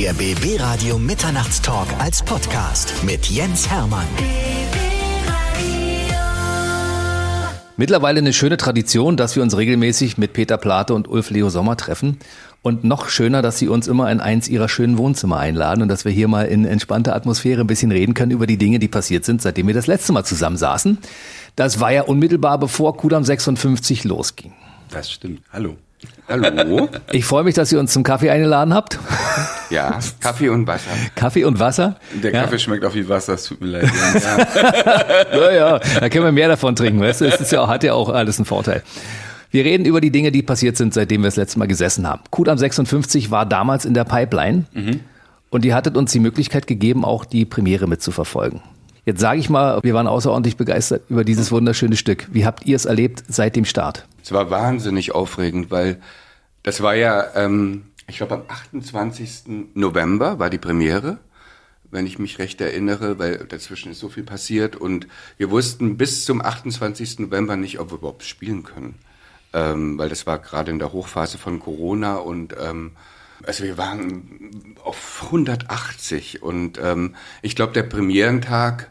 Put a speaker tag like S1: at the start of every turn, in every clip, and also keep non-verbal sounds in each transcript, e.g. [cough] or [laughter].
S1: Der BB Radio Mitternachtstalk als Podcast mit Jens Hermann.
S2: Mittlerweile eine schöne Tradition, dass wir uns regelmäßig mit Peter Plate und Ulf Leo Sommer treffen. Und noch schöner, dass sie uns immer in eins ihrer schönen Wohnzimmer einladen und dass wir hier mal in entspannter Atmosphäre ein bisschen reden können über die Dinge, die passiert sind, seitdem wir das letzte Mal zusammen saßen. Das war ja unmittelbar bevor Kudam 56 losging.
S3: Das stimmt. Hallo.
S4: Hallo.
S2: Ich freue mich, dass ihr uns zum Kaffee eingeladen habt.
S4: Ja, Kaffee und Wasser.
S2: Kaffee und Wasser?
S3: Der
S2: ja.
S3: Kaffee schmeckt auch wie Wasser, es tut mir leid. [laughs]
S2: Ja, ja, da können wir mehr davon trinken, weißt du? Es ist ja, hat ja auch alles einen Vorteil. Wir reden über die Dinge, die passiert sind, seitdem wir das letzte Mal gesessen haben. Kudam 56 war damals in der Pipeline
S3: Mhm.
S2: und die hattet uns die Möglichkeit gegeben, auch die Premiere mitzuverfolgen. Jetzt sage ich mal, wir waren außerordentlich begeistert über dieses wunderschöne Stück. Wie habt ihr es erlebt seit dem Start?
S4: Es war wahnsinnig aufregend, weil das war ja, ähm, ich glaube am 28. November war die Premiere, wenn ich mich recht erinnere, weil dazwischen ist so viel passiert und wir wussten bis zum 28. November nicht, ob wir überhaupt spielen können, ähm, weil das war gerade in der Hochphase von Corona und ähm, also wir waren auf 180 und ähm, ich glaube der Premierentag,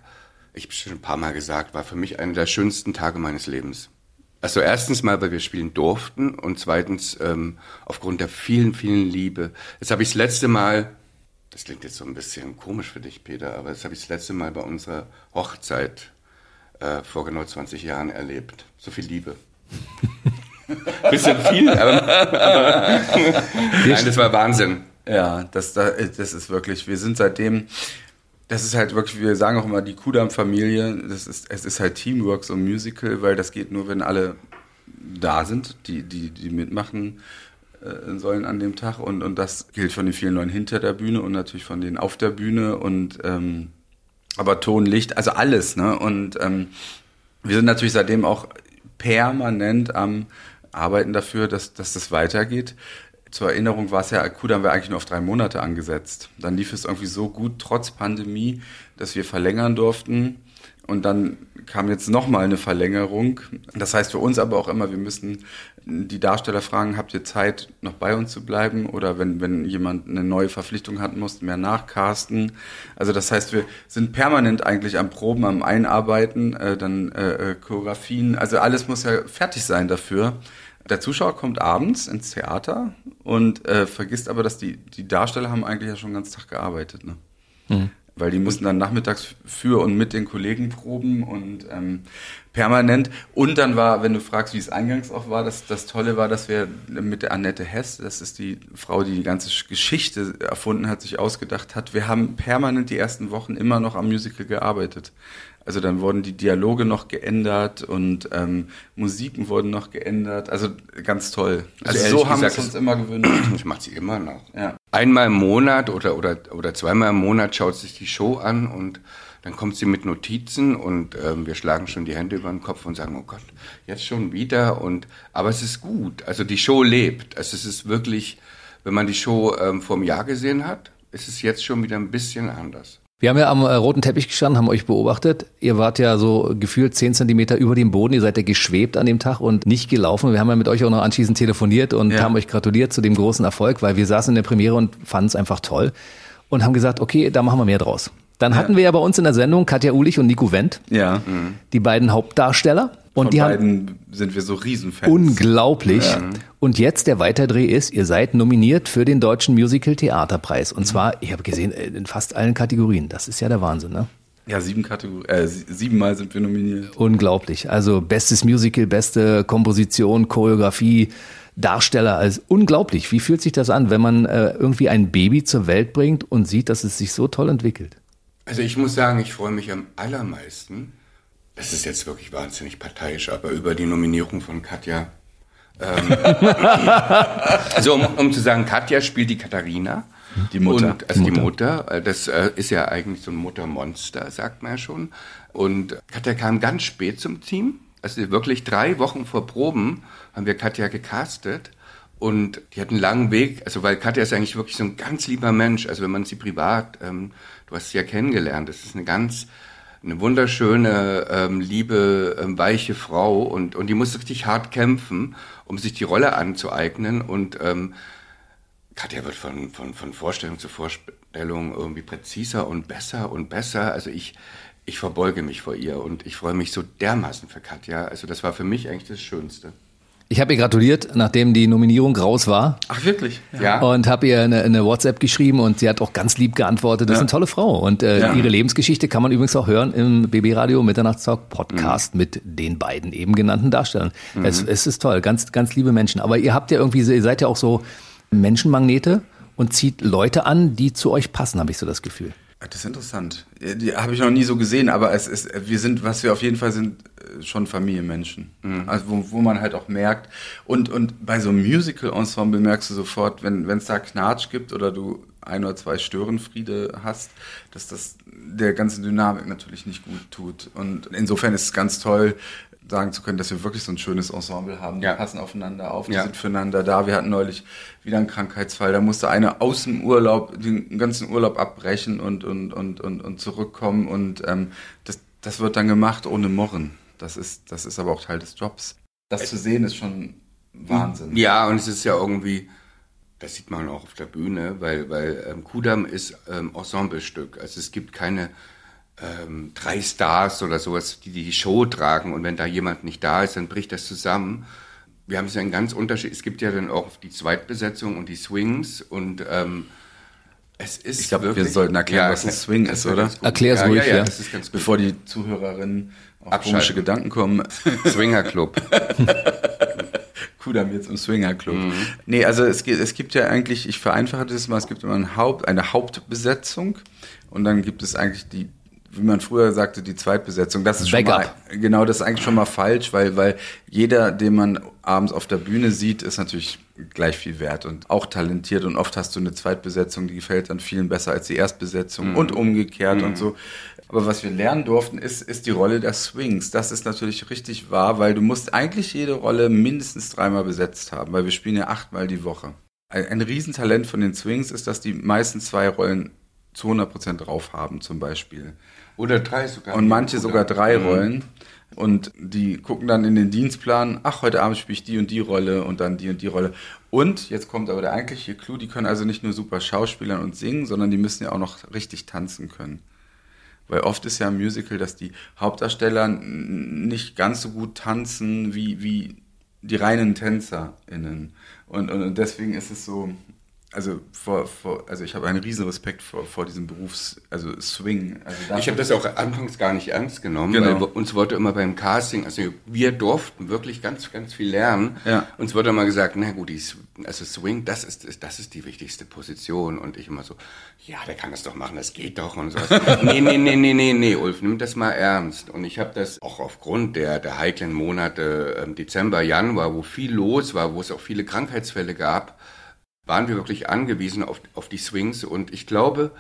S4: ich habe schon ein paar Mal gesagt, war für mich einer der schönsten Tage meines Lebens. Also erstens mal, weil wir spielen durften und zweitens ähm, aufgrund der vielen, vielen Liebe. Jetzt habe ich das letzte Mal, das klingt jetzt so ein bisschen komisch für dich, Peter, aber das habe ich das letzte Mal bei unserer Hochzeit äh, vor genau 20 Jahren erlebt. So viel Liebe. [laughs] bisschen viel, aber, aber nein, das war Wahnsinn.
S3: Ja, das, das ist wirklich, wir sind seitdem, das ist halt wirklich, wir sagen auch immer, die Kudam-Familie, das ist, es ist halt Teamwork, so ein Musical, weil das geht nur, wenn alle da sind, die, die, die mitmachen äh, sollen an dem Tag. Und, und das gilt von den vielen Leuten hinter der Bühne und natürlich von denen auf der Bühne und ähm, aber Ton, Licht, also alles, ne? Und ähm, wir sind natürlich seitdem auch permanent am Arbeiten dafür, dass, dass das weitergeht. Zur Erinnerung war es ja, Kudam wäre eigentlich nur auf drei Monate angesetzt. Dann lief es irgendwie so gut, trotz Pandemie, dass wir verlängern durften. Und dann kam jetzt nochmal eine Verlängerung. Das heißt für uns aber auch immer, wir müssen die Darsteller fragen, habt ihr Zeit, noch bei uns zu bleiben? Oder wenn, wenn jemand eine neue Verpflichtung hat, muss mehr nachcasten. Also das heißt, wir sind permanent eigentlich am Proben, am Einarbeiten, äh, dann äh, Choreografien. Also alles muss ja fertig sein dafür. Der Zuschauer kommt abends ins Theater und äh, vergisst aber, dass die, die Darsteller haben eigentlich ja schon den ganzen Tag gearbeitet. Ne? Mhm. Weil die mussten dann nachmittags für und mit den Kollegen proben und ähm, permanent. Und dann war, wenn du fragst, wie es eingangs auch war, das, das Tolle war, dass wir mit der Annette Hess, das ist die Frau, die die ganze Geschichte erfunden hat, sich ausgedacht hat, wir haben permanent die ersten Wochen immer noch am Musical gearbeitet. Also dann wurden die Dialoge noch geändert und ähm, Musiken wurden noch geändert. Also ganz toll. Also,
S4: Also
S3: so haben wir es uns immer gewünscht.
S4: Das macht sie immer noch.
S3: Ja.
S4: Einmal im Monat oder, oder, oder zweimal im Monat schaut sich die Show an und dann kommt sie mit Notizen und ähm, wir schlagen schon die Hände über den Kopf und sagen, oh Gott, jetzt schon wieder. Und aber es ist gut. Also die Show lebt. Also es ist wirklich, wenn man die Show ähm, vor einem Jahr gesehen hat, ist es jetzt schon wieder ein bisschen anders.
S2: Wir haben ja am äh, roten Teppich gestanden, haben euch beobachtet. Ihr wart ja so gefühlt zehn Zentimeter über dem Boden. Ihr seid ja geschwebt an dem Tag und nicht gelaufen. Wir haben ja mit euch auch noch anschließend telefoniert und
S3: Ja.
S2: haben euch gratuliert zu dem großen Erfolg, weil wir saßen in der Premiere und fanden es einfach toll und haben gesagt, okay, da machen wir mehr draus. Dann hatten wir ja bei uns in der Sendung Katja Ulich und Nico Wendt,
S3: Ja.
S2: die beiden Hauptdarsteller. Und
S3: Von
S2: die haben
S3: beiden sind wir so Riesenfans.
S2: Unglaublich. Und jetzt der Weiterdreh ist, ihr seid nominiert für den Deutschen Musical Theaterpreis. Und zwar, ich habe gesehen, äh, in fast allen Kategorien. Das ist ja der Wahnsinn, ne?
S3: Ja, sieben Kategorien, äh, sie- siebenmal sind wir nominiert.
S2: Unglaublich. Also bestes Musical, beste Komposition, Choreografie, Darsteller. Also unglaublich. Wie fühlt sich das an, wenn man äh, irgendwie ein Baby zur Welt bringt und sieht, dass es sich so toll entwickelt?
S4: Also ich muss sagen, ich freue mich am allermeisten, das ist jetzt wirklich wahnsinnig parteiisch, aber über die Nominierung von Katja. Ähm, [laughs] also um, um zu sagen, Katja spielt die Katharina.
S3: Die Mutter.
S4: Und, also die Mutter. äh, Das äh, ist ja eigentlich so ein Muttermonster, sagt man ja schon. Und Katja kam ganz spät zum Team. Also wirklich drei Wochen vor Proben haben wir Katja gecastet. Und die hat einen langen Weg, also weil Katja ist eigentlich wirklich so ein ganz lieber Mensch. Also wenn man sie privat, ähm, du hast sie ja kennengelernt, das ist eine ganz, eine wunderschöne, ähm, liebe, ähm, weiche Frau und, und die muss richtig hart kämpfen, um sich die Rolle anzueignen. Und ähm, Katja wird von, von, von Vorstellung zu Vorstellung irgendwie präziser und besser und besser. Also ich, ich verbeuge mich vor ihr und ich freue mich so dermaßen für Katja. Also das war für mich eigentlich das Schönste.
S2: Ich habe ihr gratuliert, nachdem die Nominierung raus war.
S3: Ach, wirklich?
S4: Ja.
S2: Und habe ihr eine, eine WhatsApp geschrieben und sie hat auch ganz lieb geantwortet. Das ist eine tolle Frau. Und äh,
S3: Ja.
S2: ihre Lebensgeschichte kann man übrigens auch hören im BB Radio Mitternachtstalk Podcast mit den beiden eben genannten Darstellern. Es, es ist toll, ganz, ganz liebe Menschen. Aber ihr habt ja irgendwie, so- ihr seid ja auch so Menschenmagnete und zieht Leute an, die zu euch passen, habe ich so das Gefühl.
S3: Das ist interessant. Die habe ich noch nie so gesehen, aber es ist, wir sind, was wir auf jeden Fall sind, äh, schon Familienmenschen. Also wo, wo man halt auch merkt. Und, und bei so einem Musical-Ensemble merkst du sofort, wenn es da Knatsch gibt oder du ein oder zwei Störenfriede hast, dass das der ganzen Dynamik natürlich nicht gut tut. Und insofern ist es ganz toll, sagen zu können, dass wir wirklich so ein schönes Ensemble haben. Die
S4: Ja.
S3: passen aufeinander auf, die
S4: Ja.
S3: sind füreinander da. Wir hatten neulich wieder einen Krankheitsfall, da musste eine aus dem Urlaub, den ganzen Urlaub abbrechen und, und, und, und, und zurückkommen und ähm, das, das wird dann gemacht ohne Murren. Das ist, das ist aber auch Teil des Jobs. Das zu sehen ist schon Wahnsinn.
S4: Ja, und es ist ja irgendwie, das sieht man auch auf der Bühne, weil, weil ähm, Kudam ist ähm, Ensemblestück. Also es gibt keine ähm, drei Stars oder sowas, die die Show tragen und wenn da jemand nicht da ist, dann bricht das zusammen. Wir haben es ja einen ganz Unterschied. Es gibt ja dann auch die Zweitbesetzung und die Swings und ähm, es ist
S3: Ich glaube, wir sollten erklären, was ein [laughs] Swing ist, oder?
S4: gut.
S2: Erklär's
S4: ja,
S2: ruhig,
S4: ja, ja.
S2: ja.
S4: Das ist ganz gut.
S3: Bevor die Zuhörerinnen auf
S4: Abschalten.
S3: komische Gedanken kommen. [laughs]
S4: Swinger Club. [laughs]
S3: Kudam jetzt im Swingerclub. Nee, also es gibt, es gibt ja eigentlich, ich vereinfache das mal, es gibt immer ein Haupt, eine Hauptbesetzung und dann gibt es eigentlich die, wie man früher sagte, die Zweitbesetzung. Das ist schon
S2: Backup.
S3: mal, genau, das ist eigentlich schon mal falsch, weil, weil jeder, den man abends auf der Bühne sieht, ist natürlich gleich viel wert und auch talentiert und oft hast du eine Zweitbesetzung, die gefällt dann vielen besser als die Erstbesetzung und umgekehrt und so. Aber was wir lernen durften, ist, ist die Rolle der Swings. Das ist natürlich richtig wahr, weil du musst eigentlich jede Rolle mindestens dreimal besetzt haben, weil wir spielen ja achtmal die Woche. Ein, ein Riesentalent von den Swings ist, dass die meisten zwei Rollen zu 100% drauf haben, zum Beispiel.
S4: Oder drei sogar.
S3: Und manche sogar drei
S4: Mhm.
S3: Rollen. Und die gucken dann in den Dienstplan, ach, heute Abend spiele ich die und die Rolle und dann die und die Rolle. Und jetzt kommt aber der eigentliche Clou, die können also nicht nur super schauspielern und singen, sondern die müssen ja auch noch richtig tanzen können. Weil oft ist ja im Musical, dass die Hauptdarsteller nicht ganz so gut tanzen wie, wie die reinen TänzerInnen. Und, und, und deswegen ist es so, also vor, vor also ich habe einen riesen Respekt vor, vor diesem Berufs, also Swing. Also
S4: Ich habe das auch anfangs gar nicht ernst genommen,
S3: Genau.
S4: weil uns wurde immer beim Casting, also wir durften wirklich ganz, ganz viel lernen.
S3: Ja.
S4: Uns wurde immer gesagt, na gut, die, also Swing, das ist, das ist die wichtigste Position. Und ich immer so, ja, der kann das doch machen, das geht doch und so. [laughs] nee, nee, nee, nee, nee, nee, Ulf, nimm das mal ernst. Und ich habe das auch aufgrund der, der heiklen Monate ähm, Dezember, Januar, wo viel los war, wo es auch viele Krankheitsfälle gab, waren wir wirklich angewiesen auf, auf die Swings. Und ich glaube,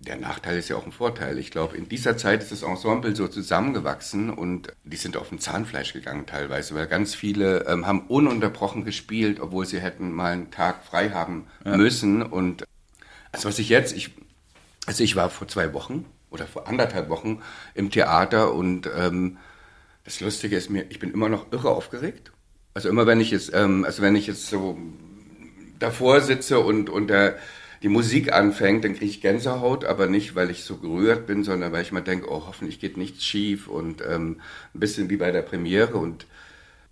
S4: der Nachteil ist ja auch ein Vorteil. Ich glaube, in dieser Zeit ist das Ensemble so zusammengewachsen und die sind auf dem Zahnfleisch gegangen teilweise, weil ganz viele ähm, haben ununterbrochen gespielt, obwohl sie hätten mal einen Tag frei haben müssen. Und also was ich jetzt, ich, also ich war vor zwei Wochen oder vor anderthalb Wochen im Theater und ähm, das Lustige ist mir, ich bin immer noch irre aufgeregt. Also immer wenn ich jetzt, ähm, also wenn ich jetzt so davor sitze und, und der, die Musik anfängt, dann kriege ich Gänsehaut, aber nicht, weil ich so gerührt bin, sondern weil ich mal denke, oh, hoffentlich geht nichts schief und ähm, ein bisschen wie bei der Premiere. Und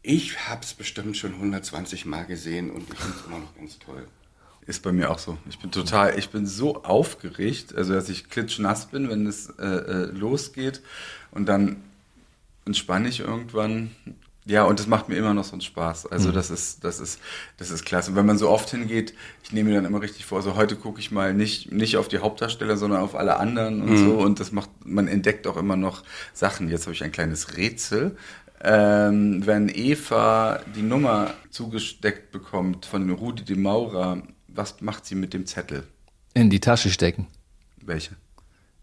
S4: ich habe es bestimmt schon 120 Mal gesehen und ich finde es immer noch ganz toll.
S3: Ist bei mir auch so. Ich bin total, ich bin so aufgeregt, also dass ich klitschnass bin, wenn es äh, äh, losgeht und dann entspanne ich irgendwann. Ja, und das macht mir immer noch so einen Spaß. Also das ist, das ist, das ist klasse. Und wenn man so oft hingeht, ich nehme mir dann immer richtig vor, so heute gucke ich mal nicht, nicht auf die Hauptdarsteller, sondern auf alle anderen und so. Und das macht, man entdeckt auch immer noch Sachen. Jetzt habe ich ein kleines Rätsel. Ähm, wenn Eva die Nummer zugesteckt bekommt von Rudi de Maurer, was macht sie mit dem Zettel?
S2: In die Tasche stecken.
S3: Welche?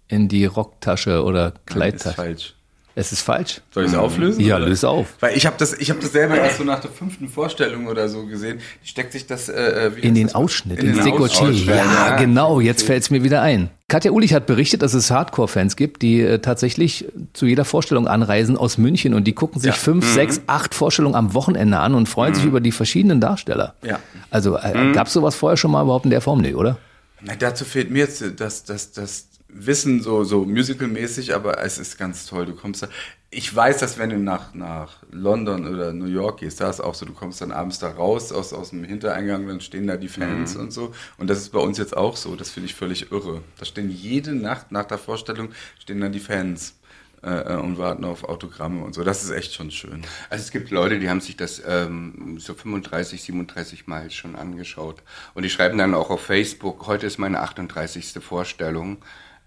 S2: In die Rocktasche oder
S3: Ist
S2: Kleidtasche.
S3: falsch.
S2: Es ist falsch.
S3: Soll ich es auflösen?
S2: Ja,
S3: oder?
S2: löse auf.
S3: Weil ich habe das, ich habe das selber erst so nach der fünften Vorstellung oder so gesehen. Die steckt sich das äh, äh, wie
S2: In den
S3: das?
S2: Ausschnitt,
S3: In
S2: ins
S3: den
S2: Dekolleté.
S3: Ausschnitt,
S2: Ja,
S4: ja.
S2: genau, jetzt fällt es mir wieder ein. Katja Ulich hat berichtet, dass es Hardcore-Fans gibt, die äh, tatsächlich zu jeder Vorstellung anreisen aus München und die gucken sich
S3: Ja.
S2: fünf, sechs, acht Vorstellungen am Wochenende an und freuen sich über die verschiedenen Darsteller.
S3: Ja.
S2: Also äh, gab es sowas vorher schon mal überhaupt in der Form? Nee, oder?
S3: Na, dazu fehlt mir jetzt das, das, das Wissen so, so musical-mäßig, aber es ist ganz toll. Du kommst da. Ich weiß, dass wenn du nach, nach London oder New York gehst, da ist auch so, du kommst dann abends da raus aus, aus dem Hintereingang, dann stehen da die Fans und so. Und das ist bei uns jetzt auch so. Das finde ich völlig irre. Da stehen jede Nacht nach der Vorstellung stehen dann die Fans äh, und warten auf Autogramme und so. Das ist echt schon schön.
S4: Also es gibt Leute, die haben sich das ähm, so 35, 37 Mal schon angeschaut. Und die schreiben dann auch auf Facebook, heute ist meine 38. Vorstellung.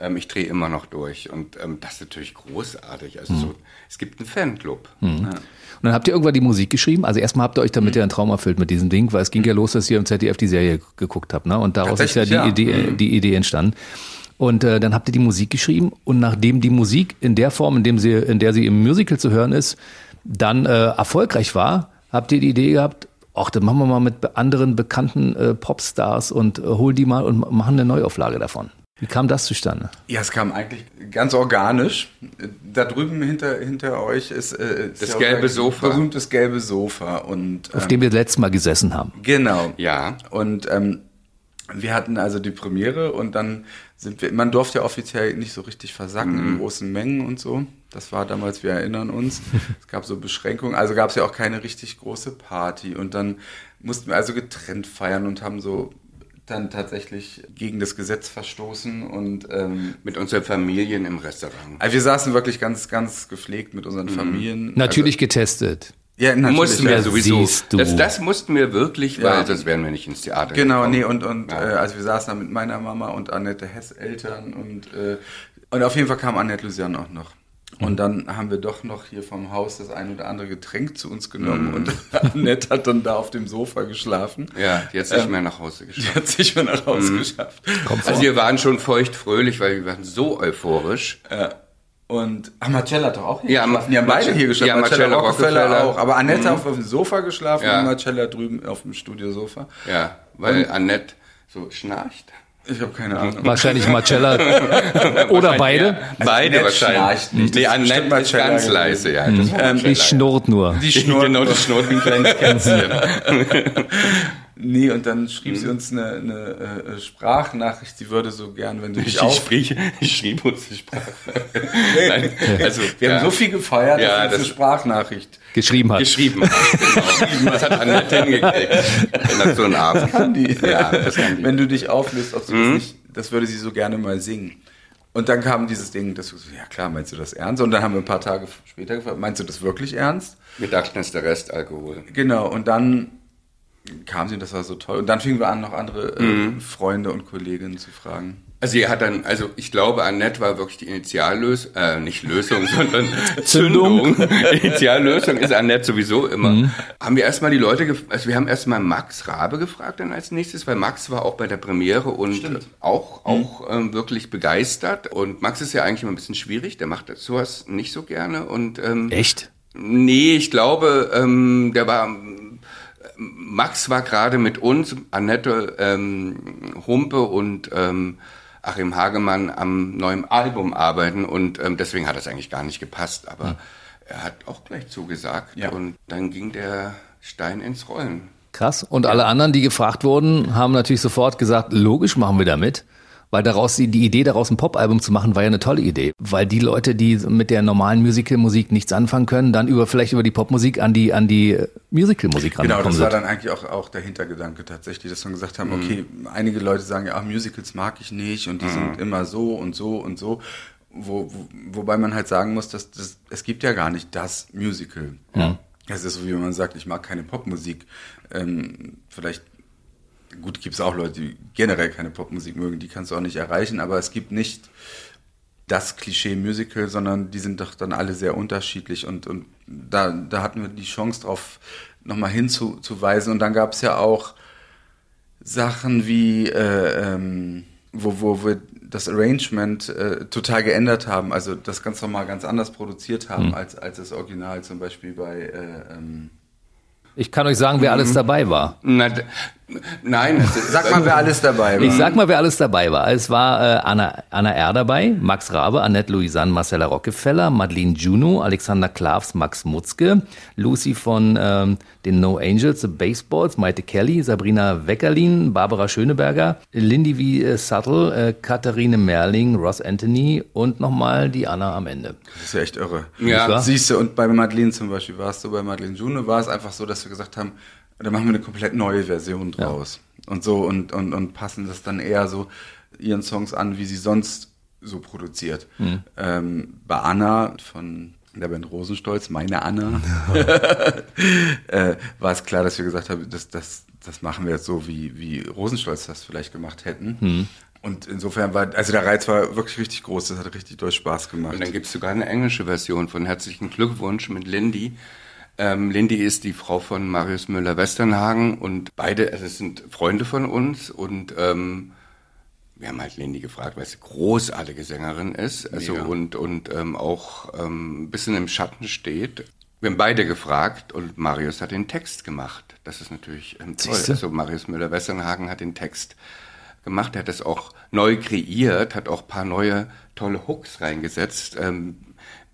S4: Ähm, ich drehe immer noch durch. Und ähm, das ist natürlich großartig. Also so, es gibt einen Fanclub.
S2: Und dann habt ihr irgendwann die Musik geschrieben. Also erstmal habt ihr euch damit ja einen Traum erfüllt mit diesem Ding, weil es ging ja los, dass ihr im ZDF die Serie geguckt habt, ne? Und daraus ist ja die,
S3: ja.
S2: Idee, die Idee entstanden. Und äh, dann habt ihr die Musik geschrieben und nachdem die Musik in der Form, in, dem sie, in der sie im Musical zu hören ist, dann äh, erfolgreich war, habt ihr die Idee gehabt, ach, dann machen wir mal mit anderen bekannten äh, Popstars und äh, holen die mal und ma- machen eine Neuauflage davon. Wie kam das zustande?
S3: Ja, es kam eigentlich ganz organisch. Da drüben hinter, hinter euch ist äh, ist
S4: Das
S3: ja
S4: gelbe Sofa.
S3: Berühmtes gelbe Sofa. Und,
S2: Auf
S3: ähm,
S2: dem wir letztes Mal gesessen haben.
S3: Genau.
S4: Ja.
S3: Und ähm, wir hatten also die Premiere und dann sind wir, man durfte ja offiziell nicht so richtig versacken in großen Mengen und so. Das war damals, wir erinnern uns. [laughs] es gab so Beschränkungen, also gab es ja auch keine richtig große Party und dann mussten wir also getrennt feiern und haben so dann tatsächlich gegen das Gesetz verstoßen und ähm,
S4: Mit unseren Familien im Restaurant.
S3: also wir saßen wirklich ganz, ganz gepflegt mit unseren Familien.
S2: Natürlich getestet.
S3: Also, ja, natürlich.
S4: mussten wir
S3: ja.
S4: sowieso.
S2: siehst du.
S4: Das, das mussten wir wirklich, weil
S3: Ja.
S4: sonst wären wir nicht ins Theater
S3: Genau,
S4: gekommen.
S3: nee, und, und
S4: Ja.
S3: äh, also wir saßen da mit meiner Mama und Annette Hess Eltern und, äh, und auf jeden Fall kam Annette Lucian auch noch.
S4: Mhm.
S3: Und dann haben wir doch noch hier vom Haus das ein oder andere Getränk zu uns genommen
S4: Mhm.
S3: und [laughs] Annette hat dann da auf dem Sofa geschlafen.
S4: Ja, die hat
S3: Ähm,
S4: nicht mehr nach Hause
S3: Die
S4: geschafft.
S3: hat sich mal nach Hause
S4: Mhm.
S3: geschafft.
S4: Also wir waren schon feucht fröhlich, weil wir waren so euphorisch.
S3: Äh, und ah, Marcella hat doch auch hier
S4: Ja,
S3: geschlafen. Die haben beide hier geschlafen.
S4: ja,
S3: Marcella,
S4: Marcella
S3: Rockefeller,
S4: Rockefeller.
S3: auch. Aber Annette auf, auf dem Sofa geschlafen
S4: Ja.
S3: und Marcella drüben auf dem Studiosofa.
S4: Ja, weil Annette so schnarcht.
S3: Ich habe keine Ahnung.
S2: Wahrscheinlich Marcella [laughs] oder beide.
S4: Beide
S3: Annette
S4: wahrscheinlich.
S3: schnarcht nicht.
S4: Nee,
S3: Das ist
S4: ganz leise, ja. Das war Marcella.
S2: Die schnurrt nur.
S3: Die schnurrt. [laughs]
S4: Genau, das schnurrt wie ein kleines [laughs] Kätzchen.
S3: Nee, und dann schrieb
S4: Mhm.
S3: sie uns eine, eine äh, Sprachnachricht, sie würde so gern, wenn du dich
S4: Ich,
S3: auf...
S4: sprich, ich schrieb uns die Sprache. [laughs] Nein, also,
S3: Wir
S4: ja,
S3: haben so viel gefeiert,
S4: Ja,
S3: dass sie
S4: das-
S3: eine Sprachnachricht
S2: Geschrieben hat.
S4: geschrieben. [laughs] Genau. Das hat Annette hingekriegt. Nach so einem Abend.
S3: kann die.
S4: Ja, das kann die. Mhm.
S3: Wenn du dich auflöst, ob du das nicht, das würde sie so gerne mal singen. Und dann kam dieses Ding, das so, ja klar, meinst du das ernst? Und dann haben wir ein paar Tage später gefragt, meinst du das wirklich ernst?
S4: Wir dachten, es ist der Rest Alkohol.
S3: Genau, und dann kam sie und das war so toll. Und dann fingen wir an, noch andere äh,
S4: Mhm.
S3: Freunde und Kolleginnen zu fragen.
S4: Also sie hat dann, also ich glaube, Annette war wirklich die Initiallösung, äh, nicht Lösung, [laughs] sondern Zündung. Initiallösung ist Annette sowieso immer. Haben wir erstmal die Leute, gef- also wir haben erstmal Max Rabe gefragt dann als nächstes, weil Max war auch bei der Premiere und auch, auch ähm, wirklich begeistert. Und Max ist ja eigentlich immer ein bisschen schwierig, der macht sowas nicht so gerne und ähm,
S2: Echt?
S4: Nee, ich glaube, ähm, der war. Max war gerade mit uns, Annette ähm, Humpe und ähm, Achim Hagemann am neuen Album arbeiten und ähm, deswegen hat das eigentlich gar nicht gepasst. Aber er hat auch gleich zugesagt
S3: Ja.
S4: und dann ging der Stein ins Rollen.
S2: Krass. Und alle anderen, die gefragt wurden, haben natürlich sofort gesagt, logisch machen wir damit. Weil daraus die, die Idee, daraus ein Pop-Album zu machen, war ja eine tolle Idee. Weil die Leute, die mit der normalen Musical-Musik nichts anfangen können, dann über vielleicht über die Popmusik an die, an die äh, Musical-Musik
S3: Genau,
S2: rangekommen
S3: das war
S2: sind.
S3: dann eigentlich auch, auch der Hintergedanke tatsächlich, dass wir gesagt haben,
S4: Mhm.
S3: okay, einige Leute sagen ja, ach, Musicals mag ich nicht und die
S4: Mhm.
S3: sind immer so und so und so. Wo, wo, wobei man halt sagen muss, dass das, es gibt ja gar nicht das Musical.
S2: Ja.
S3: Es ist so, wie wenn man sagt, ich mag keine Popmusik. Ähm, vielleicht, gut, gibt es auch Leute, die generell keine Popmusik mögen, die kannst du auch nicht erreichen, aber es gibt nicht das Klischee-Musical, sondern die sind doch dann alle sehr unterschiedlich und, und da, da hatten wir die Chance drauf, nochmal hinzuweisen und dann gab es ja auch Sachen wie, äh, ähm, wo, wo wir das Arrangement äh, total geändert haben, also das ganz normal ganz anders produziert haben als, als das Original, zum Beispiel bei äh, ähm,
S2: Ich kann euch sagen, wer alles dabei war.
S4: Na, Nein,
S3: Sag mal, wer alles dabei war.
S2: Ich sag mal, wer alles dabei war. Es war äh, Anna, Anna R. dabei, Max Rabe, Annette Louisanne, Marcella Rockefeller, Madeleine Juno, Alexander Klavs, Max Mutzke, Lucy von ähm, den No Angels, The Baseballs, Maite Kelly, Sabrina Weckerlin, Barbara Schöneberger, Lindy V. äh, Subtle, äh, Katharine Merling, Ross Anthony und nochmal die Anna am Ende.
S3: Das ist ja echt irre.
S4: Ja.
S3: Siehst du, und bei Madeleine zum Beispiel war es so, bei Madeleine Juno war es einfach so, dass wir gesagt haben, da machen wir eine komplett neue Version draus. Und so und, und, und passen das dann eher so ihren Songs an, wie sie sonst so produziert. Ähm, bei Anna von der Band Rosenstolz, meine Anna, [laughs] [laughs] äh, war es klar, dass wir gesagt haben, das, das, das machen wir jetzt so, wie, wie Rosenstolz das vielleicht gemacht hätten. Und insofern war, also der Reiz war wirklich richtig groß, das hat richtig doll Spaß gemacht.
S4: Und dann gibt es sogar eine englische Version von Herzlichen Glückwunsch mit Lindy. Ähm, Lindy ist die Frau von Marius Müller-Westernhagen und beide, also es sind Freunde von uns und ähm, wir haben halt Lindy gefragt, weil sie großartige Sängerin ist also
S3: Mega.
S4: und, und ähm, auch ähm, ein bisschen im Schatten steht. Wir haben beide gefragt und Marius hat den Text gemacht. Das ist natürlich ähm, toll.
S2: Siehste?
S4: Also Marius Müller-Westernhagen hat den Text gemacht. Er hat es auch neu kreiert, hat auch ein paar neue tolle Hooks reingesetzt. Ähm,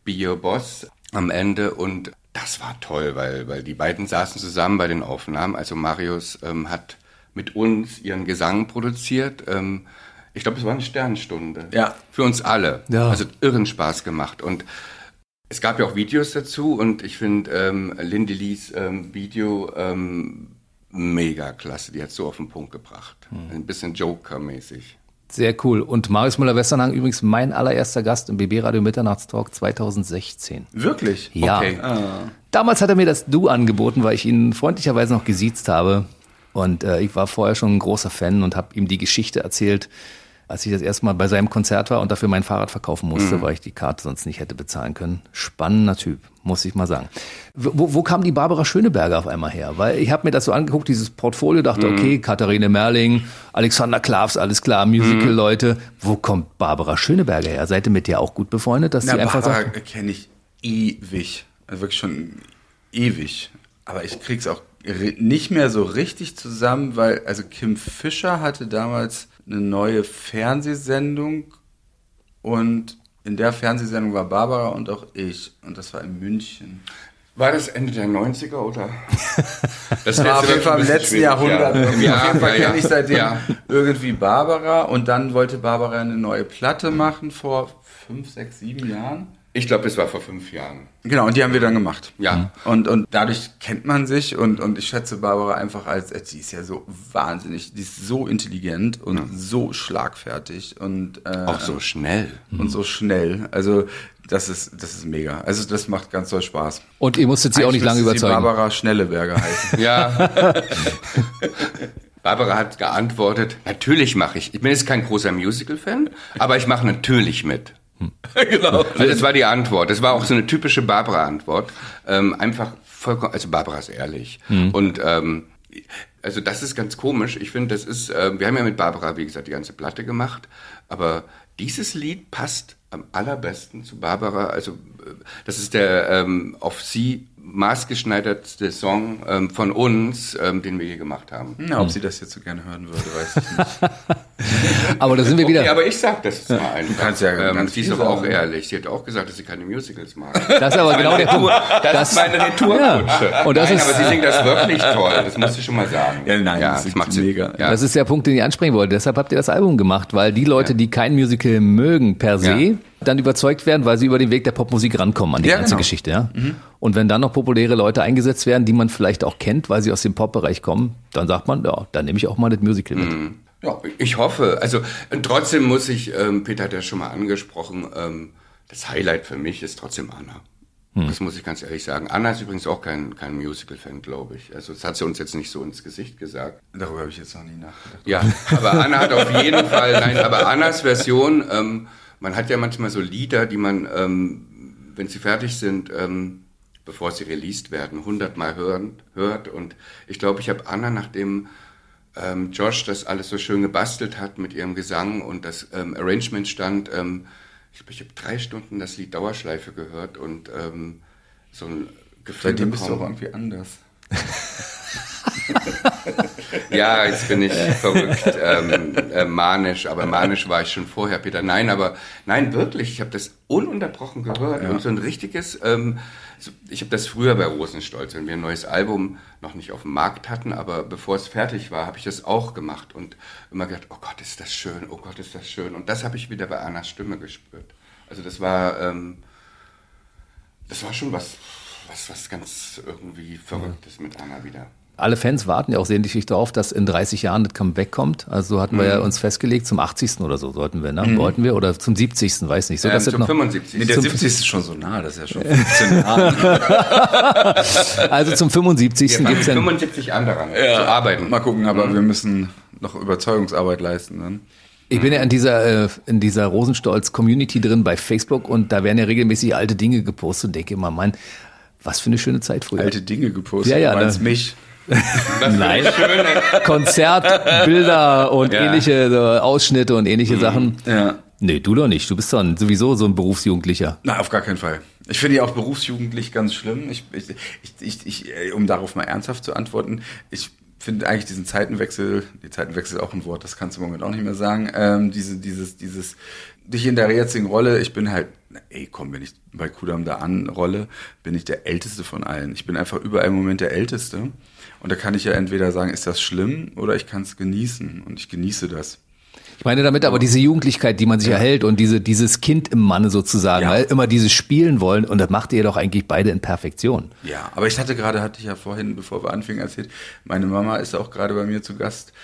S4: Be Your Boss am Ende und das war toll, weil, weil die beiden saßen zusammen bei den Aufnahmen. Also Marius ähm, hat mit uns ihren Gesang produziert. Ähm, ich glaube, es war eine Sternstunde.
S3: Ja.
S4: Für uns alle.
S2: Ja.
S4: Also irren Spaß gemacht. Und es gab ja auch Videos dazu und ich finde ähm, Lindy Lees ähm, Video ähm, mega klasse. Die hat so auf den Punkt gebracht. Ein bisschen Joker-mäßig.
S2: Sehr cool. Und Marius Müller-Westernhagen übrigens mein allererster Gast im BB Radio Mitternachtstalk 2016.
S3: Wirklich?
S2: Ja.
S4: Okay.
S2: Damals hat er mir das Du angeboten, weil ich ihn freundlicherweise noch gesiezt habe. Und äh, ich war vorher schon ein großer Fan und habe ihm die Geschichte erzählt, als ich das erste Mal bei seinem Konzert war und dafür mein Fahrrad verkaufen musste, weil ich die Karte sonst nicht hätte bezahlen können. Spannender Typ, muss ich mal sagen. Wo, wo kam die Barbara Schöneberger auf einmal her? Weil ich habe mir das so angeguckt, dieses Portfolio, dachte, okay, Katharine Merling, Alexander Klavs, alles klar, Musical-Leute. Wo kommt Barbara Schöneberger her? Seid ihr mit der auch gut befreundet, dass
S3: Na,
S2: sie einfach
S3: Barbara
S2: sagt,
S3: kenne ich ewig. Also wirklich schon ewig. Aber ich krieg's auch nicht mehr so richtig zusammen, weil, also Kim Fischer hatte damals eine neue Fernsehsendung und in der Fernsehsendung war Barbara und auch ich. Und das war in München.
S4: War das Ende der 90er oder? [laughs] Das
S3: war auf jeden Fall im letzten Jahrhundert.
S4: Ja,
S3: auf jeden Fall
S4: ja,
S3: kenne ich
S4: ja.
S3: seitdem
S4: Ja.
S3: irgendwie Barbara und dann wollte Barbara eine neue Platte machen vor fünf, sechs, sieben Jahren.
S4: Ich glaube, es war vor fünf Jahren.
S3: Genau, und die haben wir dann gemacht.
S4: Ja.
S3: Und, und dadurch kennt man sich und, und ich schätze Barbara einfach als, als- die ist ja so wahnsinnig, die ist so intelligent und so schlagfertig und, äh,
S4: Auch so schnell.
S3: und so schnell. Also das ist, das ist mega. Also das macht ganz toll Spaß.
S2: und ihr musstet sie auch nicht
S3: Eigentlich
S2: lange überzeugen.
S3: Sie Barbara Schnelleberger heißen. [laughs]
S4: Ja. [laughs] Barbara hat geantwortet, natürlich mache ich. Ich bin jetzt kein großer Musical-Fan, aber ich mache natürlich mit. [laughs]
S3: genau.
S4: Also das war die Antwort. Das war auch so eine typische Barbara-Antwort. Ähm, einfach vollkommen, also Barbara ist ehrlich. Und ähm, also das ist ganz komisch. Ich finde, das ist, äh, wir haben ja mit Barbara, wie gesagt, die ganze Platte gemacht, aber dieses Lied passt am allerbesten zu Barbara. Also äh, das ist der ähm, auf sie maßgeschneidertste Song ähm, von uns, ähm, den wir hier gemacht haben.
S3: Na, ob sie das jetzt so gerne hören würde, weiß ich nicht. [laughs]
S2: Aber da sind wir wieder.
S4: Okay, aber ich sag das jetzt mal einfach.
S3: kannst ja
S4: ähm,
S3: ganz
S4: sie ist aber auch ehrlich. Sie hat auch gesagt, dass sie keine Musicals mag. [laughs]
S2: Das ist aber genau der Punkt.
S4: Das, ist meine Retourkutsche.
S2: Ja, und das
S4: Nein,
S2: ist-
S4: aber sie singt das wirklich toll. Das musst du schon mal sagen.
S3: Ja, nein,
S4: ja,
S3: das
S4: das macht
S3: sie mega.
S4: Ja.
S2: Das ist der Punkt, den ich ansprechen wollte. Deshalb habt ihr das Album gemacht, weil die Leute, die kein Musical mögen per se,
S4: Ja.
S2: Dann überzeugt werden, weil sie über den Weg der Popmusik rankommen an die
S3: Ja,
S2: ganze
S3: genau.
S2: Geschichte. Ja? Und wenn dann noch populäre Leute eingesetzt werden, die man vielleicht auch kennt, weil sie aus dem Pop-Bereich kommen, dann sagt man, ja, dann nehme ich auch mal das Musical mit.
S4: Ja, ich hoffe. Also trotzdem muss ich, ähm, Peter hat ja schon mal angesprochen, ähm, das Highlight für mich ist trotzdem Anna. Das muss ich ganz ehrlich sagen. Anna ist übrigens auch kein, kein Musical-Fan, glaube ich. Also das hat sie uns jetzt nicht so ins Gesicht gesagt.
S3: Darüber habe ich jetzt noch nie nachgedacht.
S4: Ja, aber Anna hat auf jeden Fall, nein, aber Annas Version, ähm, man hat ja manchmal so Lieder, die man, ähm, wenn sie fertig sind, ähm, bevor sie released werden, hundertmal hören, hört. Und ich glaube, ich habe Anna, nachdem ähm, Josh das alles so schön gebastelt hat mit ihrem Gesang und das ähm, Arrangement stand, ähm, ich glaube, ich habe drei Stunden das Lied Dauerschleife gehört und ähm, so ein Gefühl
S3: Seitdem bist du auch
S4: bekommen.
S3: irgendwie anders. [laughs]
S4: Ja, jetzt bin ich verrückt, ähm, äh, manisch, aber manisch war ich schon vorher, Peter. Nein, aber nein, wirklich, ich habe das ununterbrochen gehört und so ein richtiges, ähm, so, ich habe das früher bei Rosenstolz, wenn wir ein neues Album noch nicht auf dem Markt hatten, aber bevor es fertig war, habe ich das auch gemacht und immer gedacht, oh Gott, ist das schön, oh Gott, ist das schön. Und das habe ich wieder bei Annas Stimme gespürt. Also das war, ähm, das war schon was, was, was ganz irgendwie Verrücktes mit Anna wieder.
S2: Alle Fans warten ja auch sehnlich darauf, dass in 30 Jahren das Comeback kommt. Also so hatten wir ja uns festgelegt, zum 80. oder so sollten wir, ne? Wollten wir? Oder zum 70. weiß nicht. So,
S4: Ähm,
S2: dass das
S4: zum
S2: noch,
S4: 75.
S3: Nee, der
S2: Zum-
S3: 70 ist schon so nah, das ist ja schon 15 [laughs] Jahre.
S2: also zum 75.
S4: Wir fangen
S2: gibt's
S4: mit
S2: dann
S4: 75 an daran zu arbeiten.
S3: Mal gucken, aber wir müssen noch Überzeugungsarbeit leisten dann.
S2: Ich bin ja in dieser, äh, in dieser Rosenstolz-Community drin bei Facebook und da werden ja regelmäßig alte Dinge gepostet und denke immer, Mann, was für eine schöne Zeit früher.
S3: Alte Dinge gepostet,
S2: Ja, ja,
S3: du meinst
S2: ne?
S3: mich.
S2: Nein. Konzertbilder und
S4: Ja.
S2: ähnliche so Ausschnitte und ähnliche Sachen.
S3: Ja.
S2: Nee, du doch nicht. Du bist dann sowieso so ein Berufsjugendlicher.
S3: Na, auf gar keinen Fall. Ich finde ja auch berufsjugendlich ganz schlimm. Ich, ich, ich, ich, ich, um darauf mal ernsthaft zu antworten, ich finde eigentlich diesen Zeitenwechsel, die Zeitenwechsel ist auch ein Wort, das kannst du im Moment auch nicht mehr sagen, ähm, diese, dieses, dieses, dich in der jetzigen Rolle, ich bin halt, na, ey, komm, wenn ich bei Kudam da an Rolle, bin ich der Älteste von allen. Ich bin einfach überall im Moment der Älteste. Und da kann ich ja entweder sagen, ist das schlimm oder ich kann es genießen. Und ich genieße das.
S2: Ich meine damit aber diese Jugendlichkeit, die man sich erhält und diese, dieses Kind im Manne sozusagen,
S3: Ja.
S2: weil immer dieses Spielen wollen und das macht ihr doch eigentlich beide in Perfektion.
S3: Ja, aber ich hatte gerade, hatte ich ja vorhin, bevor wir anfingen, erzählt, meine Mama ist auch gerade bei mir zu Gast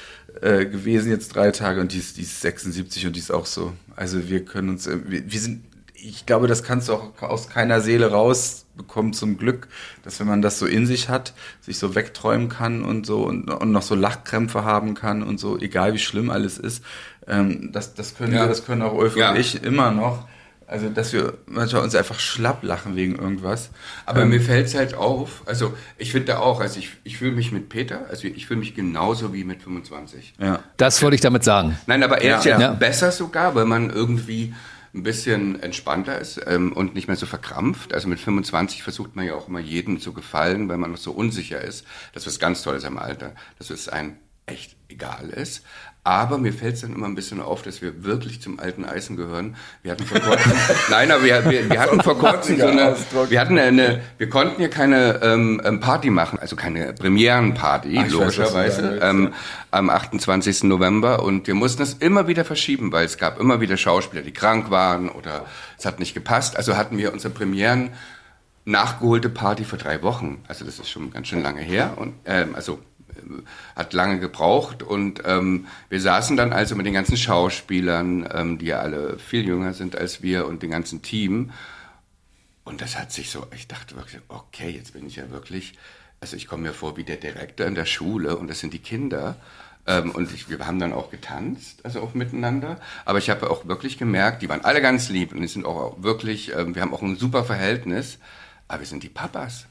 S3: äh, gewesen, jetzt drei Tage und die ist, die ist 76 und die ist auch so. Also wir können uns, äh, wir, wir sind, ich glaube, das kannst du auch aus keiner Seele rausbekommen zum Glück, dass wenn man das so in sich hat, sich so wegträumen kann und so und, und noch so Lachkrämpfe haben kann und so, egal wie schlimm alles ist. Ähm, das, das können
S4: Ja.
S3: wir, das können auch Ulf
S4: Ja.
S3: und ich immer noch. Also, dass wir manchmal uns einfach schlapp lachen wegen irgendwas.
S4: Aber mir fällt es halt auf, also ich finde auch, also ich, ich fühle mich mit Peter, also ich fühle mich genauso wie mit 25.
S3: Ja.
S2: Das wollte ich damit sagen.
S4: Nein, aber er
S3: Ja,
S4: ist ja,
S2: ja.
S4: besser sogar, weil man irgendwie ein bisschen entspannter ist ähm, und nicht mehr so verkrampft. Also mit 25 versucht man ja auch immer jedem zu gefallen, weil man noch so unsicher ist. Das ist was ganz Tolles am Alter, dass es einem echt egal ist. Aber mir fällt es dann immer ein bisschen auf, dass wir wirklich zum alten Eisen gehören. Wir hatten vor kurzem, [laughs] nein, aber wir, wir, wir hatten vor kurzem so eine, wir hatten eine, wir konnten hier keine ähm, ähm, Party machen, also keine Premierenparty,
S3: du
S4: logischerweise. ähm, am 28. November und wir mussten es immer wieder verschieben, weil es gab immer wieder Schauspieler, die krank waren oder es hat nicht gepasst. Also hatten wir unsere Premieren nachgeholte Party vor drei Wochen. Also das ist schon ganz schön lange her und ähm, also hat lange gebraucht und ähm, wir saßen dann also mit den ganzen Schauspielern, ähm, die ja alle viel jünger sind als wir und dem ganzen Team und das hat sich so, ich dachte wirklich, okay, jetzt bin ich ja wirklich, also ich komme mir vor wie der Direktor in der Schule und das sind die Kinder. Ähm, und ich, wir haben dann auch getanzt, also auch miteinander. Aber ich habe auch wirklich gemerkt, die waren alle ganz lieb und die sind auch wirklich, ähm, wir haben auch ein super Verhältnis, aber wir sind die Papas.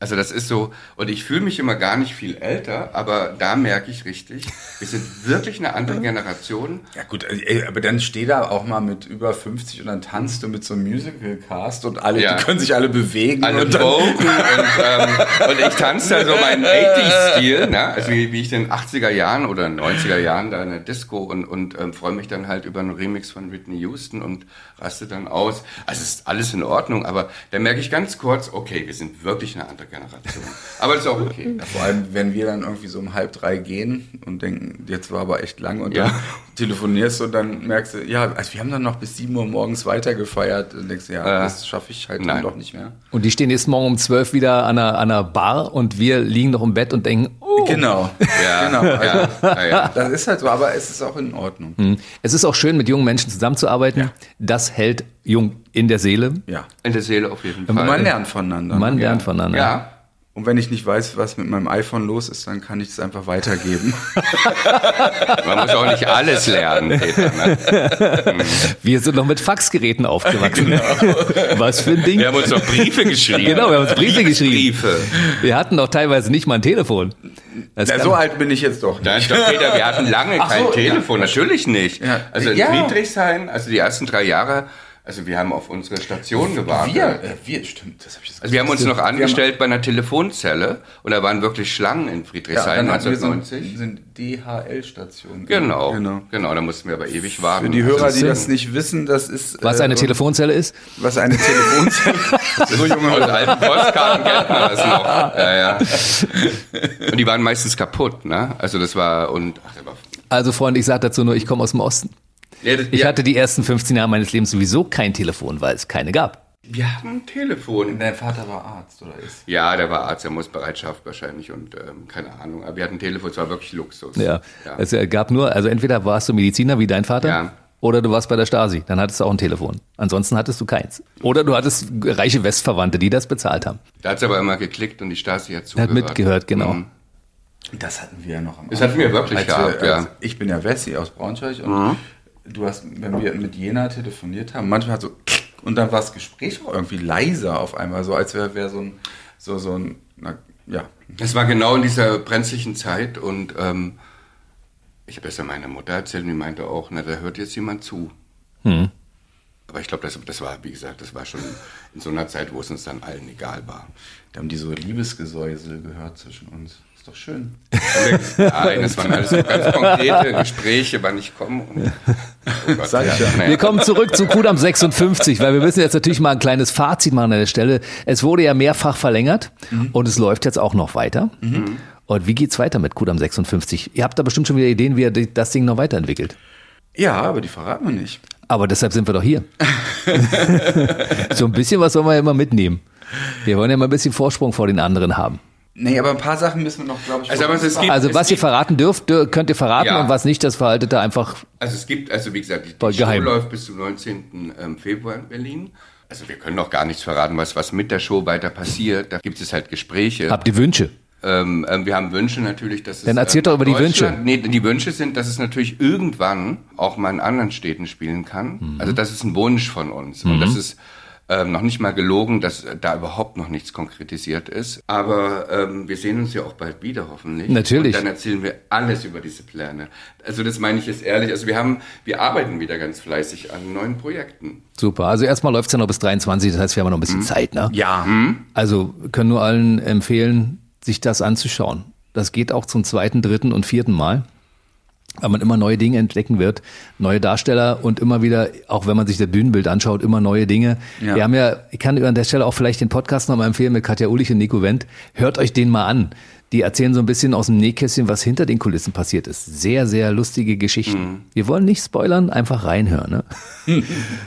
S4: Also das ist so, und ich fühle mich immer gar nicht viel älter, aber da merke ich richtig, wir sind wirklich eine andere Generation.
S3: Ja gut, ey, aber dann steh da auch mal mit über 50 und dann tanzt du mit so einem Musical-Cast und alle,
S4: Ja.
S3: die können sich alle bewegen.
S4: alle
S3: und
S4: und, ähm, und ich tanze da so [laughs] meinen 80s-Stil, ne? also wie, wie ich in den 80er Jahren oder 90er Jahren da in der Disco und, und ähm, freue mich dann halt über einen Remix von Whitney Houston und raste dann aus. Also es ist alles in Ordnung, aber da merke ich ganz kurz, okay, wir sind wirklich eine andere Generation. Aber das ist auch okay.
S3: Vor allem, wenn wir dann irgendwie so um halb drei gehen und denken, jetzt war aber echt lang und
S4: Ja.
S3: dann telefonierst du und dann merkst du, ja, also wir haben dann noch bis 7 Uhr morgens weitergefeiert und denkst, ja,
S4: Äh,
S3: das schaffe ich halt dann
S4: nein.
S3: doch nicht mehr.
S2: Und die stehen nächsten Morgen um zwölf wieder an einer, an einer Bar und wir liegen noch im Bett und denken, oh.
S3: Genau.
S4: Ja,
S3: genau. Also,
S4: ja, ja, ja.
S3: Das ist halt so, aber es ist auch in Ordnung.
S2: Hm. Es ist auch schön, mit jungen Menschen zusammenzuarbeiten. Das hält jung in der Seele.
S3: Ja.
S4: In der Seele auf jeden
S3: Und
S4: Fall.
S3: man lernt voneinander.
S2: Man
S3: ne?
S2: lernt voneinander.
S4: ja,
S3: Und wenn ich nicht weiß, was mit meinem iPhone los ist, dann kann ich es einfach weitergeben. [laughs]
S4: man muss auch nicht alles lernen, Peter. Ne? [laughs]
S2: Wir sind noch mit Faxgeräten aufgewachsen. [laughs] Was für ein Ding.
S4: Wir haben uns noch Briefe geschrieben.
S2: Genau, wir haben uns Briefe geschrieben.
S4: Briefe.
S2: Wir hatten doch teilweise nicht mal ein Telefon. Das
S3: Na, so alt bin ich jetzt doch
S4: Nein,
S3: nicht.
S4: stopp, Peter, wir hatten lange
S3: Ach
S4: kein
S3: so,
S4: Telefon, natürlich nicht.
S3: Ja.
S4: Also in
S3: Ja.
S4: Friedrichshain, also die ersten drei Jahre, Also wir haben auf unsere Station gewartet.
S3: Wir, äh, wir, stimmt, das habe ich jetzt
S4: Also wir haben uns noch
S3: Wir haben-
S4: angestellt bei einer Telefonzelle und da waren wirklich Schlangen in
S3: Ja,
S4: Friedrichshain
S3: dann hatten wir so
S4: 1990.
S3: sind DHL-Station.
S4: Genau,
S3: genau.
S4: genau, da mussten wir aber ewig warten.
S3: Für die Hörer, die das nicht wissen, das ist
S2: Was
S3: äh,
S2: eine Telefonzelle ist?
S3: was eine Telefonzelle. [laughs] so junge
S4: Aus
S3: Leute.
S4: alten Postkarten kennt man das noch. [laughs] Ja, ja. Und die waren meistens kaputt, ne? Also das war und ach,
S2: Also Freunde, ich sage dazu nur, ich komme aus dem Osten.
S4: Ja, das,
S2: Ich
S4: ja,
S2: hatte die ersten 15 Jahre meines Lebens sowieso kein Telefon, weil es keine gab.
S4: wir hatten ein Telefon.
S3: Dein Vater war Arzt oder ist?
S4: Ja, der war Arzt, der muss Bereitschaft wahrscheinlich und ähm, keine Ahnung. Aber wir hatten ein Telefon, es war wirklich Luxus.
S2: Ja.
S4: ja.
S2: Es äh, gab nur, also entweder warst du Mediziner wie dein Vater
S4: Ja.
S2: oder du warst bei der Stasi. Dann hattest du auch ein Telefon. Ansonsten hattest du keins. Oder du hattest reiche Westverwandte, die das bezahlt haben.
S4: Da hat es aber immer geklickt und die Stasi hat
S2: Er
S4: zugehört.
S2: hat mitgehört, genau.
S4: Mhm.
S3: Das hatten wir ja noch am
S4: Das hatten wir wirklich
S3: als
S4: gehabt,
S3: wir,
S4: ja.
S3: Ich bin ja Wessi aus Braunschweig und du hast, wenn wir mit Jena telefoniert haben, manchmal hat so [laughs] und dann war das Gespräch auch irgendwie leiser auf einmal, so als wäre wär so ein, so, so ein, na, ja.
S4: Es war genau in dieser brenzlichen Zeit und ähm, ich habe es ja meiner Mutter erzählt und die meinte auch, na, da hört jetzt jemand zu.
S2: Hm.
S4: Aber ich glaube, das, das war, wie gesagt, das war schon in so einer Zeit, wo es uns dann allen egal war.
S3: Da haben die so Liebesgesäusel gehört zwischen uns. Ist doch schön.
S4: Nein, [laughs] das waren alles so ganz konkrete Gespräche, wann ich komme. Und, oh Gott,
S3: Sag ich ja.
S4: naja.
S2: Wir kommen zurück zu Kudam 56, weil wir müssen jetzt natürlich mal ein kleines Fazit machen an der Stelle. Es wurde ja mehrfach verlängert und es läuft jetzt auch noch weiter. Und wie geht's weiter mit Kudam 56? Ihr habt da bestimmt schon wieder Ideen, wie ihr das Ding noch weiterentwickelt.
S3: Ja, aber die verraten wir nicht.
S2: Aber deshalb sind wir doch hier. [laughs] so ein bisschen was wollen wir ja immer mitnehmen. Wir wollen ja mal ein bisschen Vorsprung vor den anderen haben.
S3: Nee, aber ein paar Sachen müssen wir noch, glaube ich,
S4: Also, aber es gibt-
S2: Also was ihr verraten dürft, dür- könnt ihr verraten
S4: Ja.
S2: und was nicht, das verhaltet ihr einfach.
S4: Also es gibt, also wie gesagt, die, die Show läuft bis zum 19. ähm, Februar in Berlin. Also wir können noch gar nichts verraten, was, was mit der Show weiter passiert. Da gibt es halt Gespräche.
S2: Habt ihr Wünsche?
S4: Ähm, ähm, wir haben Wünsche natürlich, dass es.
S2: Dann erzählt
S4: ähm,
S2: doch über die Wünsche.
S4: Nee, die Wünsche sind, dass es natürlich irgendwann auch mal in anderen Städten spielen kann.
S2: Mhm.
S4: Also das ist ein Wunsch von uns. Und das ist ähm, noch nicht mal gelogen, dass äh, da überhaupt noch nichts konkretisiert ist. Aber ähm, wir sehen uns ja auch bald wieder, hoffentlich.
S2: Natürlich.
S4: Und dann erzählen wir alles über diese Pläne. Also das meine ich jetzt ehrlich. Also wir haben, wir arbeiten wieder ganz fleißig an neuen Projekten.
S2: Super. Also erstmal läuft's ja noch bis 23, das heißt, wir haben noch ein bisschen Zeit, ne?
S3: Ja.
S2: Also können nur allen empfehlen, sich das anzuschauen. Das geht auch zum zweiten, dritten und vierten Mal. Weil man immer neue Dinge entdecken wird, neue Darsteller und immer wieder, auch wenn man sich das Bühnenbild anschaut, immer neue Dinge.
S3: Ja.
S2: Wir haben ja, ich kann an der Stelle auch vielleicht den Podcast nochmal empfehlen mit Katja Ulich und Nico Wendt. Hört euch den mal an. Die erzählen so ein bisschen aus dem Nähkästchen, was hinter den Kulissen passiert ist. Sehr, sehr lustige Geschichten. Wir wollen nicht spoilern, einfach reinhören. Ne? [laughs]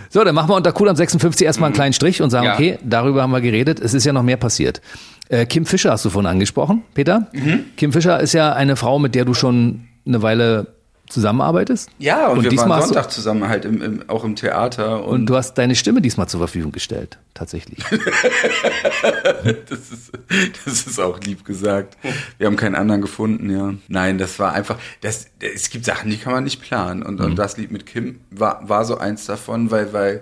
S2: so, dann machen wir unter Cool am 56 erstmal einen kleinen Strich und sagen,
S4: Ja.
S2: okay, darüber haben wir geredet. Es ist ja noch mehr passiert. Äh, Kim Fischer hast du vorhin angesprochen, Peter. Kim Fischer ist ja eine Frau, mit der du schon eine Weile zusammenarbeitest.
S3: Ja, und, wir
S2: diesmal
S3: waren Sonntag zusammen halt im, im, auch im Theater. Und,
S2: Und du hast deine Stimme diesmal zur Verfügung gestellt, tatsächlich. [laughs]
S3: das, ist, das ist auch lieb gesagt. Wir haben keinen anderen gefunden, ja. Nein, das war einfach, das, es gibt Sachen, die kann man nicht planen. Und, und das Lied mit Kim war, war so eins davon, weil, weil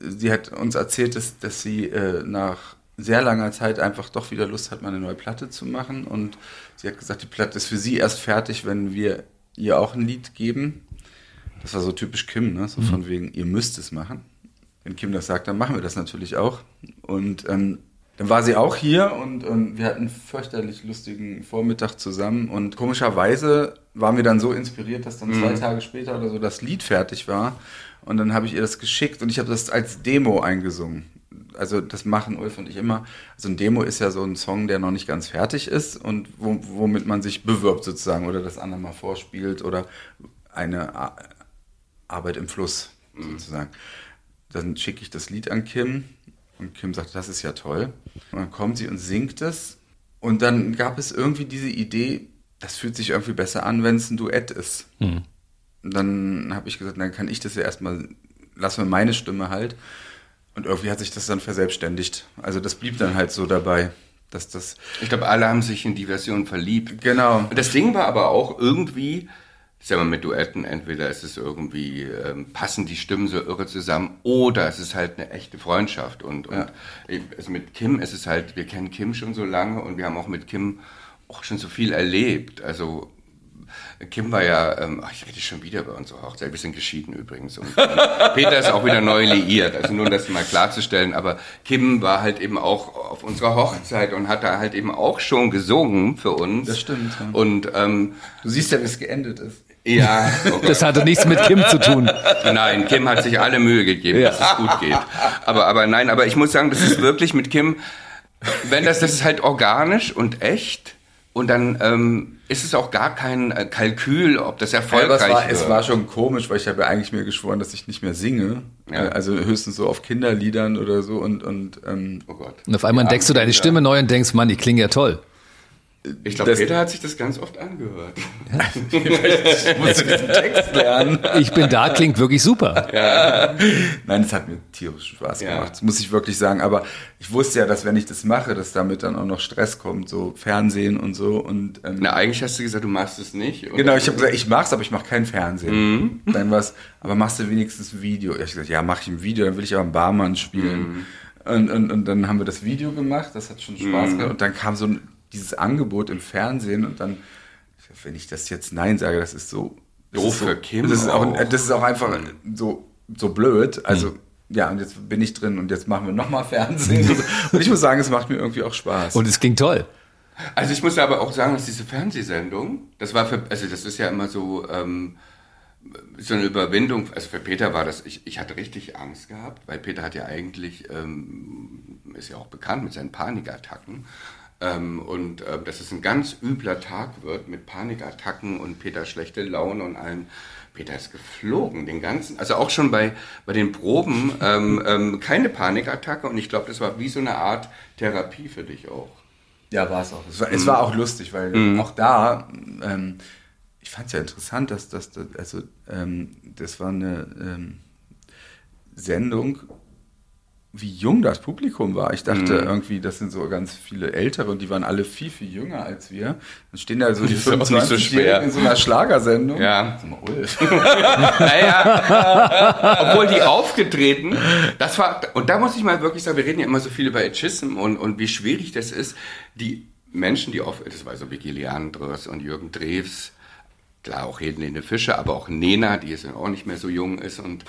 S3: sie hat uns erzählt, dass, dass sie äh, nach sehr langer Zeit einfach doch wieder Lust hat, mal eine neue Platte zu machen. Und sie hat gesagt, die Platte ist für sie erst fertig, wenn wir ihr auch ein Lied geben. Das war so typisch Kim, ne? so von wegen, ihr müsst es machen. Wenn Kim das sagt, dann machen wir das natürlich auch. Und ähm, dann war sie auch hier und ähm, wir hatten einen fürchterlich lustigen Vormittag zusammen. Und komischerweise waren wir dann so inspiriert, dass dann zwei Tage später oder so das Lied fertig war. Und dann habe ich ihr das geschickt und ich habe das als Demo eingesungen. Also das machen Ulf und ich immer. Also ein Demo ist ja so ein Song, der noch nicht ganz fertig ist und wo, womit man sich bewirbt sozusagen oder das andere mal vorspielt oder eine A- Arbeit im Fluss sozusagen. Dann schicke ich das Lied an Kim und Kim sagt, das ist ja toll. Und dann kommt sie und singt es und dann gab es irgendwie diese Idee, das fühlt sich irgendwie besser an, wenn es ein Duett ist. Und dann habe ich gesagt, dann kann ich das ja erstmal, lass mir meine Stimme halt. Und irgendwie hat sich das dann verselbstständigt. Also das blieb dann halt so dabei, dass das,
S4: Ich glaube, alle haben sich in die Version verliebt.
S3: genau,
S4: Und das Ding war aber auch irgendwie, sagen wir mit Duetten, entweder ist es irgendwie, ähm, passen die Stimmen so irre zusammen oder es ist halt eine echte Freundschaft. Und, und also mit Kim ist es halt, wir kennen Kim schon so lange und wir haben auch mit Kim auch schon so viel erlebt. Also Kim war ja, ähm, ach, ich rede schon wieder bei unserer Hochzeit, wir sind geschieden übrigens. Und, ähm, Peter ist auch wieder neu liiert, also nur um das mal klarzustellen. Aber Kim war halt eben auch auf unserer Hochzeit und hat da halt eben auch schon gesungen für uns.
S3: Das stimmt, ja.
S4: Und ähm,
S3: Du siehst ja, wie es geendet ist.
S4: ja, oh [laughs]
S2: Das hatte nichts mit Kim zu tun.
S4: Nein, Kim hat sich alle Mühe gegeben,
S2: Ja.
S4: dass es gut geht. Aber, aber nein, aber ich muss sagen, das ist wirklich mit Kim, wenn das, das ist halt organisch und echt. Und dann ähm, ist es auch gar kein äh, Kalkül, ob das
S3: Ja,
S4: erfolgreich
S3: es, war,
S4: wird.
S3: es war schon komisch, weil ich habe ja eigentlich mir geschworen, dass ich nicht mehr singe.
S4: Ja.
S3: Äh, Also höchstens so auf Kinderliedern oder so und, und ähm,
S4: oh Gott.
S2: Und auf einmal entdeckst du deine Stimme neu und denkst, Mann, die klingen ja toll.
S4: Ich glaube, Peter hat sich das ganz oft angehört.
S3: ich musste diesen Text lernen.
S2: Ich bin da, klingt wirklich super.
S3: Nein, es hat mir tierisch Spaß
S4: Ja.
S3: gemacht, das muss ich wirklich sagen. Aber ich wusste ja, dass wenn ich das mache, dass damit dann auch noch Stress kommt, so Fernsehen und so. Und ähm,
S4: Na, eigentlich hast du gesagt, du machst es nicht. oder?
S3: Genau, ich habe gesagt, ich mach's, aber ich mache kein Fernsehen.
S4: Mhm.
S3: Dann was, aber machst du wenigstens ein Video? Ich hab gesagt, ja, mache ich ein Video, dann will ich aber einen Barmann spielen.
S4: Mhm.
S3: Und, und, und dann haben wir das Video gemacht, das hat schon Spaß
S4: Mhm.
S3: gemacht. Und dann kam so ein, dieses Angebot im Fernsehen und dann, wenn ich das jetzt Nein sage, das ist so das
S4: Doof
S3: ist so,
S4: für Kim
S3: Das ist auch,
S4: auch.
S3: das ist auch einfach so so blöd. Also ja, und jetzt bin ich drin und jetzt machen wir nochmal Fernsehen. [laughs] und, ich muss sagen, es macht mir irgendwie auch Spaß.
S2: Und es klingt toll.
S4: Also ich muss aber auch sagen, dass diese Fernsehsendung, das war für, also das ist ja immer so, ähm, so eine Überwindung, also für Peter war das, ich, ich hatte richtig Angst gehabt, weil Peter hat ja eigentlich, ähm, ist ja auch bekannt mit seinen Panikattacken. Ähm, und äh, dass es ein ganz übler Tag wird mit Panikattacken und Peter schlechte Laune und allem. Peter ist geflogen, den ganzen, also auch schon bei, bei den Proben ähm, ähm, keine Panikattacke und ich glaube, das war wie so eine Art Therapie für dich auch.
S3: Ja, war es auch. Es war, es war auch lustig, weil auch da, ähm, ich fand es ja interessant, dass das, das also ähm, das war eine ähm, Sendung, wie jung das Publikum war. Ich dachte irgendwie, das sind so ganz viele Ältere und die waren alle viel, viel jünger als wir. Dann stehen da so [laughs] die
S4: ist auch nicht so
S3: 25
S4: schwer.
S3: in so einer Schlagersendung.
S4: Ja.
S3: Sag mal, Ulf. [laughs]
S4: Naja, obwohl die aufgetreten, das war, und da muss ich mal wirklich sagen, wir reden ja immer so viel über Ageism und, und wie schwierig das ist, die Menschen, die auf, das war so Vicky Leandros und Jürgen Drews, klar auch Helene Fischer, aber auch Nena, die jetzt auch nicht mehr so jung ist und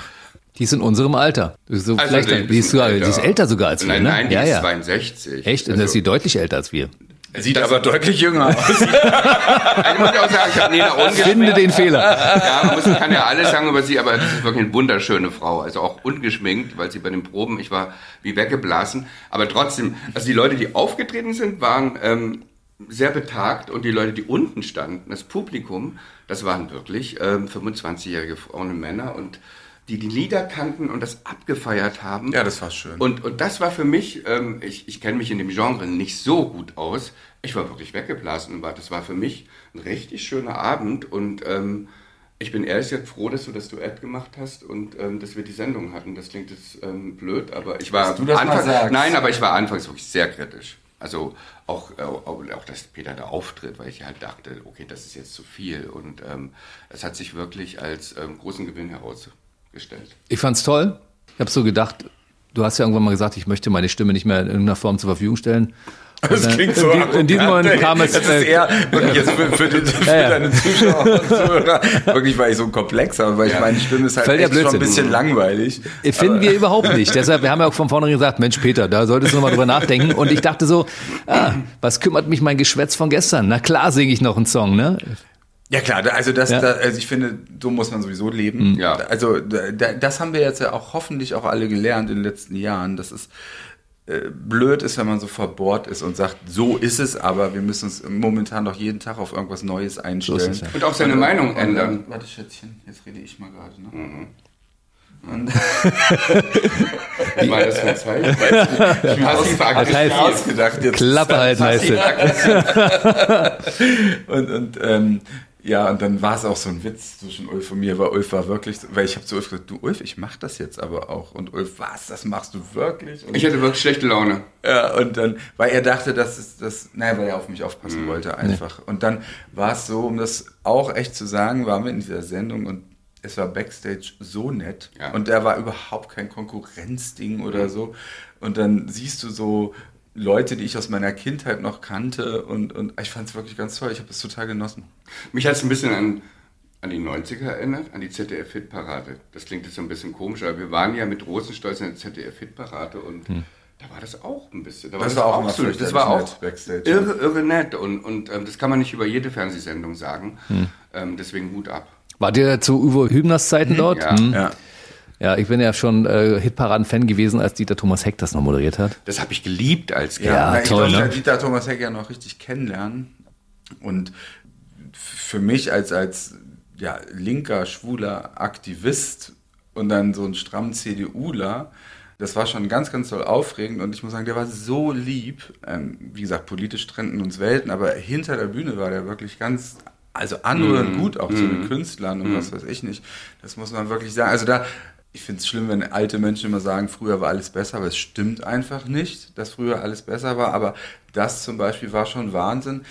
S2: Die ist in unserem Alter. So
S4: Also
S2: vielleicht,
S4: die-
S2: die, ist sogar, die ist älter sogar als wir,
S4: Nein,
S2: ne?
S4: nein, die
S2: ja,
S4: ist
S2: ja.
S4: 62.
S2: Echt? Und
S4: Also,
S2: das ist sie deutlich älter als wir.
S3: Sieht aber deutlich jünger aus. [laughs]
S4: muss ich auch sagen, ich habe Nena
S2: Finde
S4: ungeschminkt.
S2: den Fehler.
S4: Ja, man muss, kann ja alles sagen über sie, aber das ist wirklich eine wunderschöne Frau. Also auch ungeschminkt, weil sie bei den Proben, ich war wie weggeblasen. Aber trotzdem, also die Leute, die aufgetreten sind, waren ähm, sehr betagt und die Leute, die unten standen, das Publikum, das waren wirklich ähm, 25-jährige Frauen und Männer und die die Lieder kannten und das abgefeiert haben.
S3: Ja, das war schön.
S4: Und, und das war für mich, ähm, ich, ich kenne mich in dem Genre nicht so gut aus, ich war wirklich weggeblasen und war, das war für mich ein richtig schöner Abend und ähm, ich bin ehrlich gesagt froh, dass du das Duett gemacht hast und ähm, dass wir die Sendung hatten. Das klingt jetzt ähm, blöd, aber ich war
S3: Dass du das mal
S4: anfangs,
S3: sagst.
S4: nein, aber ich war anfangs wirklich sehr kritisch. Also auch, äh, auch, auch, dass Peter da auftritt, weil ich halt dachte, okay, das ist jetzt zu viel und ähm, es hat sich wirklich als ähm, großen Gewinn herausgestellt.
S2: Ich fand's toll. Ich habe so gedacht, du hast ja irgendwann mal gesagt, ich möchte meine Stimme nicht mehr in irgendeiner Form zur Verfügung stellen.
S3: Das klingt so
S2: in, in diesem Moment kam es.
S3: Das ist
S2: äh,
S3: eher wirklich jetzt für, für, die, für
S2: Ja, ja.
S3: deine Zuschauer und Zuhörer. Wirklich, weil ich so Komplex habe, weil ich meine Stimme ist halt echt schon ein
S2: Blödsinn.
S3: bisschen langweilig.
S2: Finden wir überhaupt nicht. Deshalb, wir haben ja auch von vornherein gesagt, Mensch, Peter, da solltest du nochmal drüber nachdenken. Und ich dachte so, ah, was kümmert mich mein Geschwätz von gestern? Na klar singe ich noch einen Song, ne?
S3: Ja klar, also das,
S2: Ja.
S3: da, also ich finde, so muss man sowieso leben.
S4: Ja.
S3: Also da, da, das haben wir jetzt ja auch hoffentlich auch alle gelernt in den letzten Jahren, dass es äh, blöd ist, wenn man so verbohrt ist und sagt, so ist es, aber wir müssen uns momentan doch jeden Tag auf irgendwas Neues einstellen.
S2: So ja.
S4: Und auch seine Meinung ändern.
S3: Warte, Schätzchen, jetzt rede ich mal gerade. Ne?
S4: Mhm.
S3: Und [laughs] [laughs]
S4: Ich meine, das für ein Zeichen. Passiv
S2: Das heißt,
S4: aggressiv.
S3: ausgedacht jetzt.
S2: Klappe halten heißt es. [laughs]
S3: Und, und ähm, ja, und dann war es auch so ein Witz zwischen Ulf und mir, weil Ulf war wirklich, so- weil ich habe zu Ulf gesagt, du Ulf, ich mach das jetzt aber auch. Und Ulf, was, das machst du wirklich? Und,
S4: Ich hatte wirklich schlechte Laune.
S3: ja, und dann, weil er dachte, dass es das, naja, weil er auf mich aufpassen wollte einfach. Und dann war es so, um das auch echt zu sagen, waren wir in dieser Sendung und es war Backstage so nett.
S4: Ja.
S3: Und da war überhaupt kein Konkurrenzding oder so. Und dann siehst du so Leute, die ich aus meiner Kindheit noch kannte und, und ich fand es wirklich ganz toll. Ich habe es total genossen.
S4: Mich hat es ein bisschen an, an die 90er erinnert, an die ZDF-Hitparade. Das klingt jetzt so ein bisschen komisch, aber wir waren ja mit Rosenstolz in der ZDF-Hitparade und
S3: Hm.
S4: da war das auch ein bisschen. Da
S3: Das war auch immer
S4: so, das
S3: fürchterlich
S4: war auch
S3: backstage.
S4: irre, irre nett und, und ähm, das kann man nicht über jede Fernsehsendung sagen.
S3: Hm.
S4: Ähm, deswegen Hut ab.
S2: Wart ihr zu Uwe Hübners Zeiten dort?
S4: Ja.
S2: Hm.
S3: Ja.
S2: Ja, ich bin ja schon äh, Hitparaden-Fan gewesen, als Dieter Thomas Heck das noch moderiert hat.
S4: Das habe ich geliebt als Kind.
S2: Ja,
S3: na, ich
S2: toll,
S3: durfte
S2: ne?
S3: ja Dieter Thomas Heck ja noch richtig kennenlernen. Und für mich als, als ja, linker, schwuler Aktivist und dann so ein stramm CDUler, das war schon ganz, ganz toll aufregend und ich muss sagen, der war so lieb. Ähm, wie gesagt, politisch trennten uns Welten, aber hinter der Bühne war der wirklich ganz, also anrührend gut auch zu den Künstlern und was weiß ich nicht. Das muss man wirklich sagen. Also da, ich finde es schlimm, wenn alte Menschen immer sagen, früher war alles besser, aber es stimmt einfach nicht, dass früher alles besser war. Aber das zum Beispiel war schon Wahnsinn,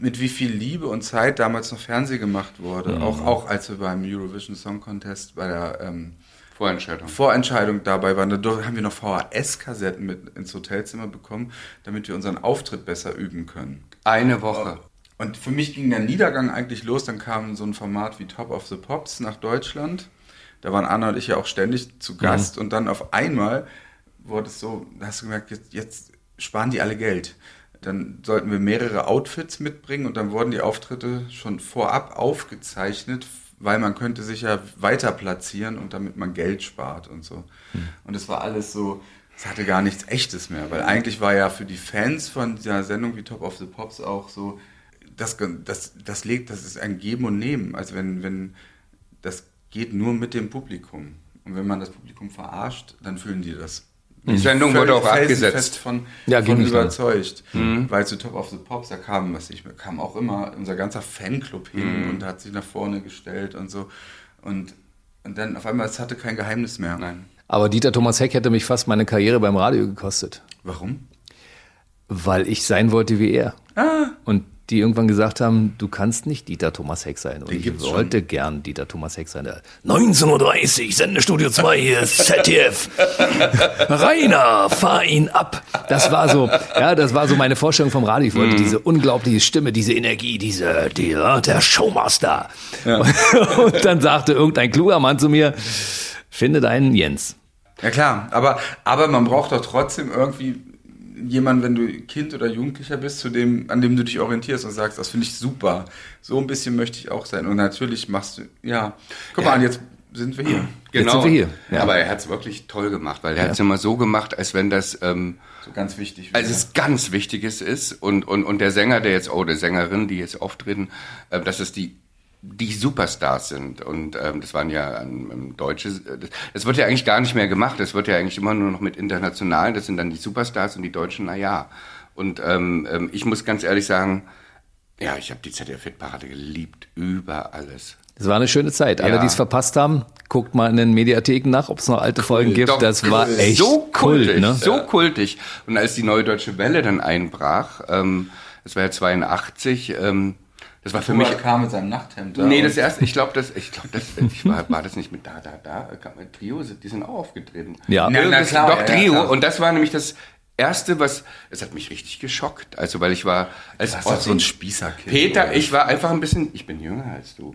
S3: mit wie viel Liebe und Zeit damals noch Fernseh gemacht wurde. Auch, auch als wir beim Eurovision Song Contest bei der ähm,
S4: Vorentscheidung.
S3: Vorentscheidung dabei waren, da haben wir noch VHS-Kassetten mit ins Hotelzimmer bekommen, damit wir unseren Auftritt besser üben können.
S4: Eine Woche.
S3: Und für mich ging der Niedergang eigentlich los, dann kam so ein Format wie Top of the Pops nach Deutschland. Da waren Anna und ich ja auch ständig zu Gast und dann auf einmal wurde es so, da hast du gemerkt, jetzt, jetzt sparen die alle Geld. Dann sollten wir mehrere Outfits mitbringen und dann wurden die Auftritte schon vorab aufgezeichnet, weil man könnte sich ja weiter platzieren und damit man Geld spart und so. Und es war alles so, es hatte gar nichts Echtes mehr, weil eigentlich war ja für die Fans von dieser Sendung wie Top of the Pops auch so, das, das, das legt, das ist ein Geben und Nehmen. Also wenn, wenn, das geht nur mit dem Publikum. Und wenn man das Publikum verarscht, dann fühlen die das.
S4: Die Sendung wurde auch abgesetzt.
S3: von,
S2: Ja,
S3: von überzeugt. Weil zu Top of the Pops, da kam, was ich, kam auch immer unser ganzer Fanclub hin und hat sich nach vorne gestellt und so. Und, und dann auf einmal, es hatte kein Geheimnis mehr.
S4: Nein.
S2: Aber Dieter Thomas Heck hätte mich fast meine Karriere beim Radio gekostet,
S3: Warum?
S2: weil ich sein wollte wie er.
S3: Ah.
S2: Und die irgendwann gesagt haben, du kannst nicht Dieter Thomas Heck sein. Und
S3: Den
S2: ich
S3: gibt's schon.
S2: wollte gern Dieter Thomas Heck sein. Der 19.30 Uhr, Sendestudio 2 hier, ZDF. [laughs] Rainer, fahr ihn ab. Das war so, ja, das war so meine Vorstellung vom Radio. Ich wollte
S3: Mhm.
S2: diese unglaubliche Stimme, diese Energie, diese, die, ja, der Showmaster. [laughs] Und dann sagte irgendein kluger Mann zu mir, finde deinen Jens.
S3: Ja klar, aber, aber man braucht doch trotzdem irgendwie jemanden, wenn du Kind oder Jugendlicher bist, zu dem, an dem du dich orientierst und sagst, das finde ich super. So ein bisschen möchte ich auch sein. Und natürlich machst du, ja, guck mal, an, jetzt sind wir hier.
S2: Jetzt sind wir hier. Ja.
S4: Aber er hat es wirklich toll gemacht, weil er hat es immer so gemacht, als wenn das ähm,
S3: So ganz wichtig.
S4: als es ganz Wichtiges ist und, und, und der Sänger, der jetzt, oder Sängerin, die jetzt auftreten, äh, dass es die die Superstars sind und ähm, das waren ja ähm, ähm, deutsche das, das wird ja eigentlich gar nicht mehr gemacht das wird ja eigentlich immer nur noch mit internationalen das sind dann die Superstars und die Deutschen na ja und ähm, ähm, ich muss ganz ehrlich sagen ja ich habe die ZDF Hitparade geliebt über alles
S2: Das war eine schöne Zeit. Alle,
S4: Ja.
S2: die es verpasst haben, guckt mal in den Mediatheken nach, ob es noch alte Folgen gibt.
S4: Doch,
S2: das war
S4: cool.
S2: echt
S4: so kultig,
S2: Kult, ne?
S4: so kultig. Und als die Neue Deutsche Welle dann einbrach, ähm, das war ja 82, ähm, das war für mich.
S3: Thomas kam mit seinem Nachthemd da.
S4: Nee, das erste, [laughs] ich glaube, das, ich glaube, das, ich war, war das nicht mit da, da, da, kam ein Trio, die sind auch aufgetreten.
S2: Ja.
S3: Na, na
S4: Das-
S3: klar,
S4: doch
S3: ja,
S4: Trio.
S3: klar.
S4: und das war nämlich das erste, was, es hat mich richtig geschockt. Also, weil ich war als
S3: Das ist doch so ein Spießerkind.
S4: Peter,
S3: oder?
S4: ich war einfach ein bisschen, ich bin jünger als du.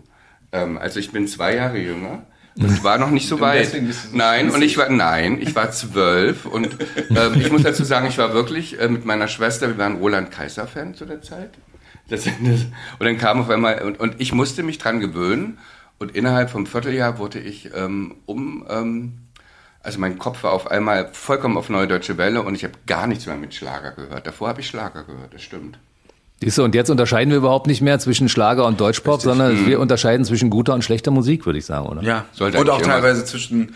S4: Ähm, also ich bin zwei Jahre jünger. Und ich war noch nicht so [laughs] weit.
S3: deswegen bist du so
S4: nein, und ich war, nein, ich war zwölf und ähm, ich muss dazu sagen, ich war wirklich äh, mit meiner Schwester, wir waren Roland Kaiser Fan zu der Zeit. Das, das, und dann kam auf einmal, und, und ich musste mich dran gewöhnen und innerhalb vom Vierteljahr wurde ich ähm, um, ähm, also mein Kopf war auf einmal vollkommen auf Neue Deutsche Welle und ich habe gar nichts mehr mit Schlager gehört. Davor habe ich Schlager gehört, das stimmt.
S2: Siehst du, und jetzt unterscheiden wir überhaupt nicht mehr zwischen Schlager und Deutschpop, sondern wir unterscheiden zwischen guter und schlechter Musik, würde ich sagen, oder?
S3: Ja,
S4: Sollte
S3: und auch teilweise zwischen,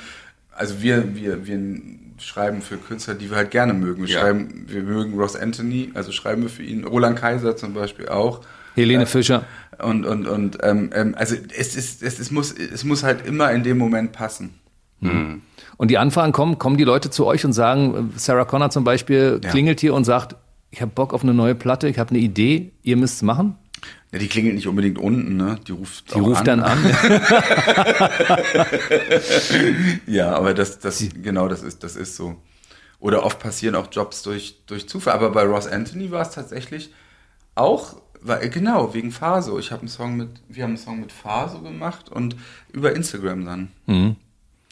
S3: also wir, wir, wir schreiben für Künstler, die wir halt gerne mögen. Wir
S4: Ja.
S3: schreiben, wir mögen Ross Anthony, also schreiben wir für ihn. Roland Kaiser zum Beispiel auch.
S2: Helene Fischer.
S3: Und, und, und ähm, ähm, also es ist, es, es, muss, es muss halt immer in dem Moment passen.
S2: Und die Anfragen kommen, kommen die Leute zu euch und sagen, äh, Sarah Connor zum Beispiel
S3: Ja.
S2: klingelt hier und sagt, ich habe Bock auf eine neue Platte, ich habe eine Idee, ihr müsst es machen.
S3: Ja, die klingelt nicht unbedingt unten, ne? Die ruft
S2: Die ruft dann an. [laughs]
S3: Ja, aber das, das, genau, das ist, das ist so. oder oft passieren auch Jobs durch, durch Zufall. Aber bei Ross Anthony war es tatsächlich auch, war, genau, wegen Faso. Ich habe einen Song mit, wir haben einen Song mit Faso gemacht und über Instagram dann.
S2: Mhm.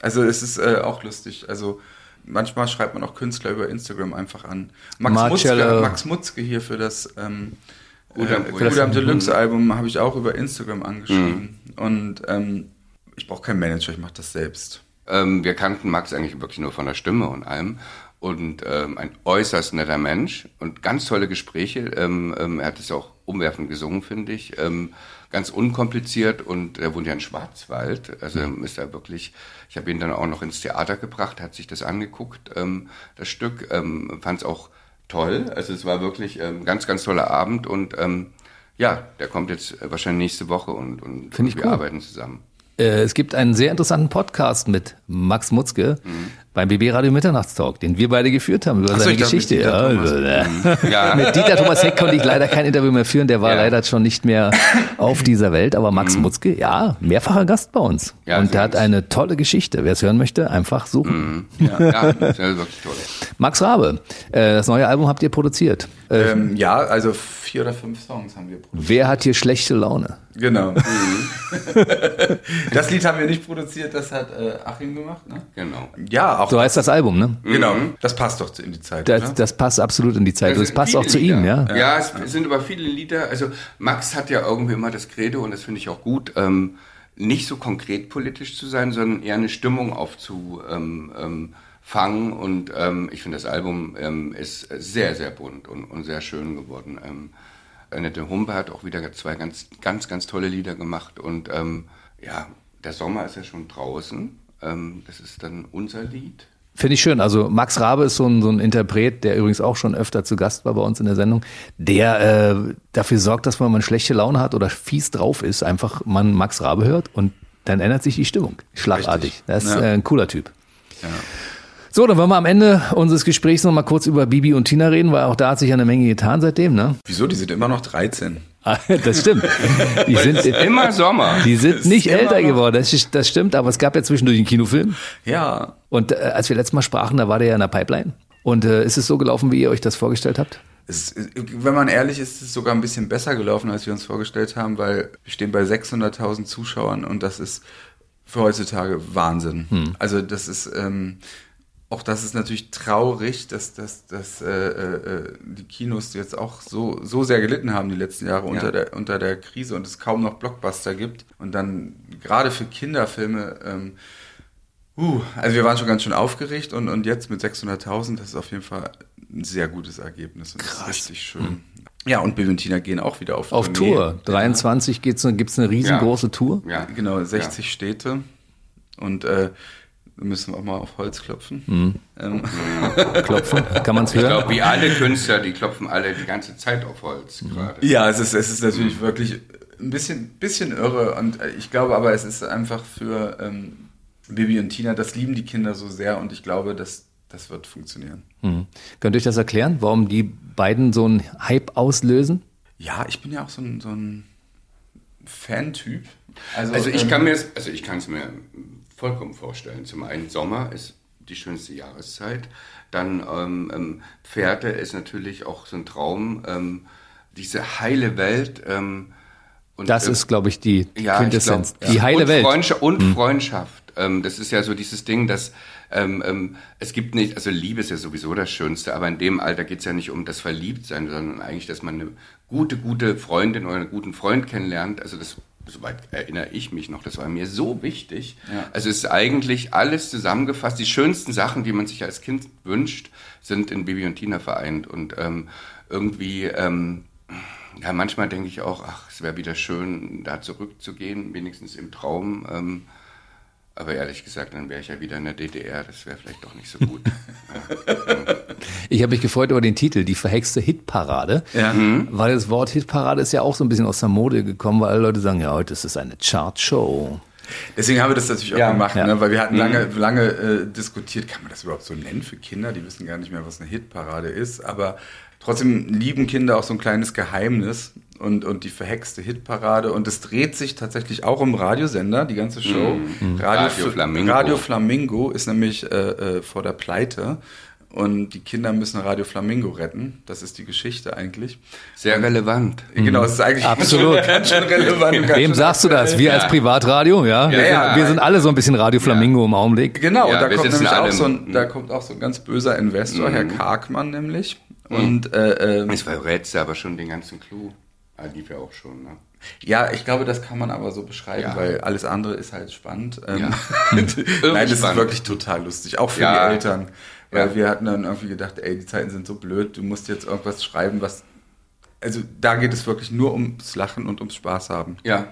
S3: Also es ist äh, auch lustig. Also manchmal schreibt man auch Künstler über Instagram einfach an. Max. Mutzke, Max Mutzke hier für das ähm,
S4: Gudam
S3: äh. Gudam Deluxe Album habe ich auch über Instagram angeschrieben. Und ähm, ich brauche keinen Manager, ich mache das selbst.
S4: Ähm, wir kannten Max eigentlich wirklich nur von der Stimme und allem. Und ähm, ein äußerst netter Mensch und ganz tolle Gespräche. Ähm, ähm, er hat es auch umwerfend gesungen, finde ich. Ähm, ganz unkompliziert und er wohnt ja in Schwarzwald. Also ist er wirklich, ich habe ihn dann auch noch ins Theater gebracht, hat sich das angeguckt, ähm, das Stück, fand es auch toll. Also es war wirklich ähm, ganz, ganz toller Abend und ähm, ja, der kommt jetzt äh, wahrscheinlich nächste Woche und, und, und wir
S2: cool.
S4: arbeiten zusammen.
S2: Äh, es gibt einen sehr interessanten Podcast mit Max Mutzke beim BB Radio Mitternachtstalk, den wir beide geführt haben über
S3: Ach so,
S2: seine
S3: ich dachte, mit
S2: Geschichte.
S3: Dieter
S2: Ja, äh, [laughs]
S4: Ja,
S2: Mit Dieter Thomas Heck konnte ich leider kein Interview mehr führen, der war
S4: Ja.
S2: leider schon nicht mehr auf dieser Welt, aber Max Mutzke, ja, mehrfacher Gast bei uns.
S4: Ja,
S2: Und der hat eine tolle Geschichte. Wer es hören möchte, einfach suchen.
S4: ja, das ist wirklich toll.
S2: Max Rabe, äh, das neue Album habt ihr produziert. Äh,
S3: Ähm, ja, also vier oder fünf Songs haben wir produziert.
S2: wer hat hier schlechte Laune?
S3: Genau. [laughs] das Lied haben wir nicht produziert, das hat äh, Achim gemacht. Ne?
S4: Genau.
S3: Ja, auch
S2: So heißt das Album, ne?
S3: Genau, das passt doch in die Zeit.
S2: Das,
S3: oder?
S2: das passt absolut in die Zeit.
S4: Also
S2: Das passt auch zu ihm, ja.
S4: Lieder. Ja, es sind aber viele Lieder. Also Max hat ja irgendwie immer das Credo, und das finde ich auch gut, ähm, nicht so konkret politisch zu sein, sondern eher eine Stimmung aufzufangen. Ähm, fangen. und ähm, ich finde, das Album ähm, ist sehr, sehr bunt und, und sehr schön geworden. Ähm, Annette Humpe hat auch wieder zwei ganz, ganz, ganz tolle Lieder gemacht. Und ähm, ja, der Sommer ist ja schon draußen. Ähm, das ist dann unser Lied.
S2: Finde ich schön. Also Max Rabe ist so ein, so ein Interpret, der übrigens auch schon öfter zu Gast war bei uns in der Sendung, der äh, dafür sorgt, dass wenn man schlechte Laune hat oder fies drauf ist, einfach man Max Rabe hört und dann ändert sich die Stimmung. Schlagartig.
S3: Richtig.
S2: Das ist
S3: Ja.
S2: äh, ein cooler Typ. So, dann wollen wir am Ende unseres Gesprächs noch mal kurz über Bibi und Tina reden, weil auch da hat sich ja eine Menge getan seitdem, ne?
S3: Wieso? Die sind immer noch 13.
S2: Ah, Das stimmt. [laughs] Die sind,
S4: Immer Sommer.
S2: die sind nicht älter
S3: noch-
S2: geworden, das, ist- das stimmt, aber es gab ja zwischendurch einen Kinofilm.
S3: Ja.
S2: Und äh, als wir letztes Mal sprachen, da war der ja in der Pipeline. Und äh, ist es so gelaufen, wie ihr euch das vorgestellt habt?
S3: Es, wenn man ehrlich ist, ist es sogar ein bisschen besser gelaufen, als wir uns vorgestellt haben, weil wir stehen bei 600.000 Zuschauern und das ist für heutzutage Wahnsinn. Also das ist ähm, auch das ist natürlich traurig, dass, dass, dass äh, äh, die Kinos jetzt auch so, so sehr gelitten haben die letzten Jahre unter, der, unter der Krise und es kaum noch Blockbuster gibt. Und dann gerade für Kinderfilme ähm, Uh, also wir waren schon ganz schön aufgeregt und, und jetzt mit 600.000, das ist auf jeden Fall ein sehr gutes Ergebnis und das ist richtig schön. Ja, und Bill und Tina gehen auch wieder auf,
S2: Auf
S3: Tournee.
S2: Tour. 23 gibt's eine, gibt's eine riesengroße Tour.
S4: Ja.
S3: Genau, 60 Städte und äh, da müssen wir auch mal auf Holz klopfen. Ähm,
S2: Klopfen. Kann man's [laughs]
S4: Ich
S2: hören?
S4: glaube, wie alle Künstler, die klopfen alle die ganze Zeit auf Holz gerade.
S3: ja, es ist, es ist natürlich wirklich ein bisschen, bisschen irre und äh, ich glaube aber, es ist einfach für ähm, Bibi und Tina, das lieben die Kinder so sehr und ich glaube, dass das wird funktionieren.
S2: Hm. Könnt ihr euch das erklären, warum die beiden so einen Hype auslösen?
S3: Ja, ich bin ja auch so ein, so ein Fan-Typ. Also,
S4: Also ich
S3: ähm,
S4: kann mir es, also ich kann es mir vollkommen vorstellen. Zum einen Sommer ist die schönste Jahreszeit. Dann ähm, ähm, Pferde ist natürlich auch so ein Traum. Ähm, diese heile Welt. Ähm, und,
S2: Das
S4: ähm,
S2: ist, glaube ich, die
S4: ja,
S2: Quintessenz.
S4: ich glaub,
S2: die heile
S4: und
S2: Welt.
S4: Freundschaft, und Freundschaft. Ähm, das ist ja so dieses Ding, dass ähm, es gibt nicht, also Liebe ist ja sowieso das Schönste, aber in dem Alter geht es ja nicht um das Verliebtsein, sondern eigentlich, dass man eine gute, gute Freundin oder einen guten Freund kennenlernt. Also das, soweit erinnere ich mich noch, das war mir so wichtig.
S3: Ja.
S4: Also es ist eigentlich alles zusammengefasst. Die schönsten Sachen, die man sich als Kind wünscht, sind in Bibi und Tina vereint. Und ähm, irgendwie, ähm, ja, manchmal denke ich auch, ach, es wäre wieder schön, da zurückzugehen, wenigstens im Traum. Ähm, aber ehrlich gesagt, dann wäre ich ja wieder in der DDR. Das wäre vielleicht doch nicht so gut. [laughs]
S2: Ich habe mich gefreut über den Titel, die verhexte Hitparade.
S3: Ja.
S2: Weil das Wort Hitparade ist ja auch so ein bisschen aus der Mode gekommen, weil alle Leute sagen, ja, heute ist es eine Chartshow.
S3: Deswegen haben wir das natürlich auch
S4: Ja.
S3: gemacht,
S2: Ja.
S3: Ne? weil wir hatten lange, lange äh, diskutiert, kann man das überhaupt so nennen für Kinder? Die wissen gar nicht mehr, was eine Hitparade ist, aber trotzdem lieben Kinder auch so ein kleines Geheimnis und, und die verhexte Hitparade und es dreht sich tatsächlich auch um Radiosender, die ganze Show. Radio,
S4: Radio Flamingo.
S3: Radio Flamingo ist nämlich äh, äh, vor der Pleite und die Kinder müssen Radio Flamingo retten. Das ist die Geschichte eigentlich.
S4: Sehr relevant.
S3: Genau, es ist eigentlich
S2: Absolut. [laughs]
S3: ganz schön relevant. und ganz
S2: Wem
S3: schön
S2: sagst du das? Wir als Privatradio, ja?
S3: Ja, ja.
S2: Wir sind alle so ein bisschen Radio Flamingo im Augenblick.
S3: Genau,
S4: Ja,
S3: und da
S4: wir
S3: kommt nämlich auch so ein, da kommt auch so ein ganz böser Investor, Herr Kargmann nämlich. Und äh, äh,
S4: Es verrät aber schon den ganzen Clou. Ah, lief ja auch schon, ne?
S3: ja, ich glaube, das kann man aber so beschreiben,
S4: Ja.
S3: weil alles andere ist halt spannend. Ähm,
S4: Ja. [laughs]
S3: Nein, das ist wirklich total lustig, auch für
S4: Ja.
S3: die Eltern. Weil wir hatten dann irgendwie gedacht, ey, die Zeiten sind so blöd, du musst jetzt irgendwas schreiben, was. Also da geht es wirklich nur ums Lachen und ums Spaß haben.
S4: Ja.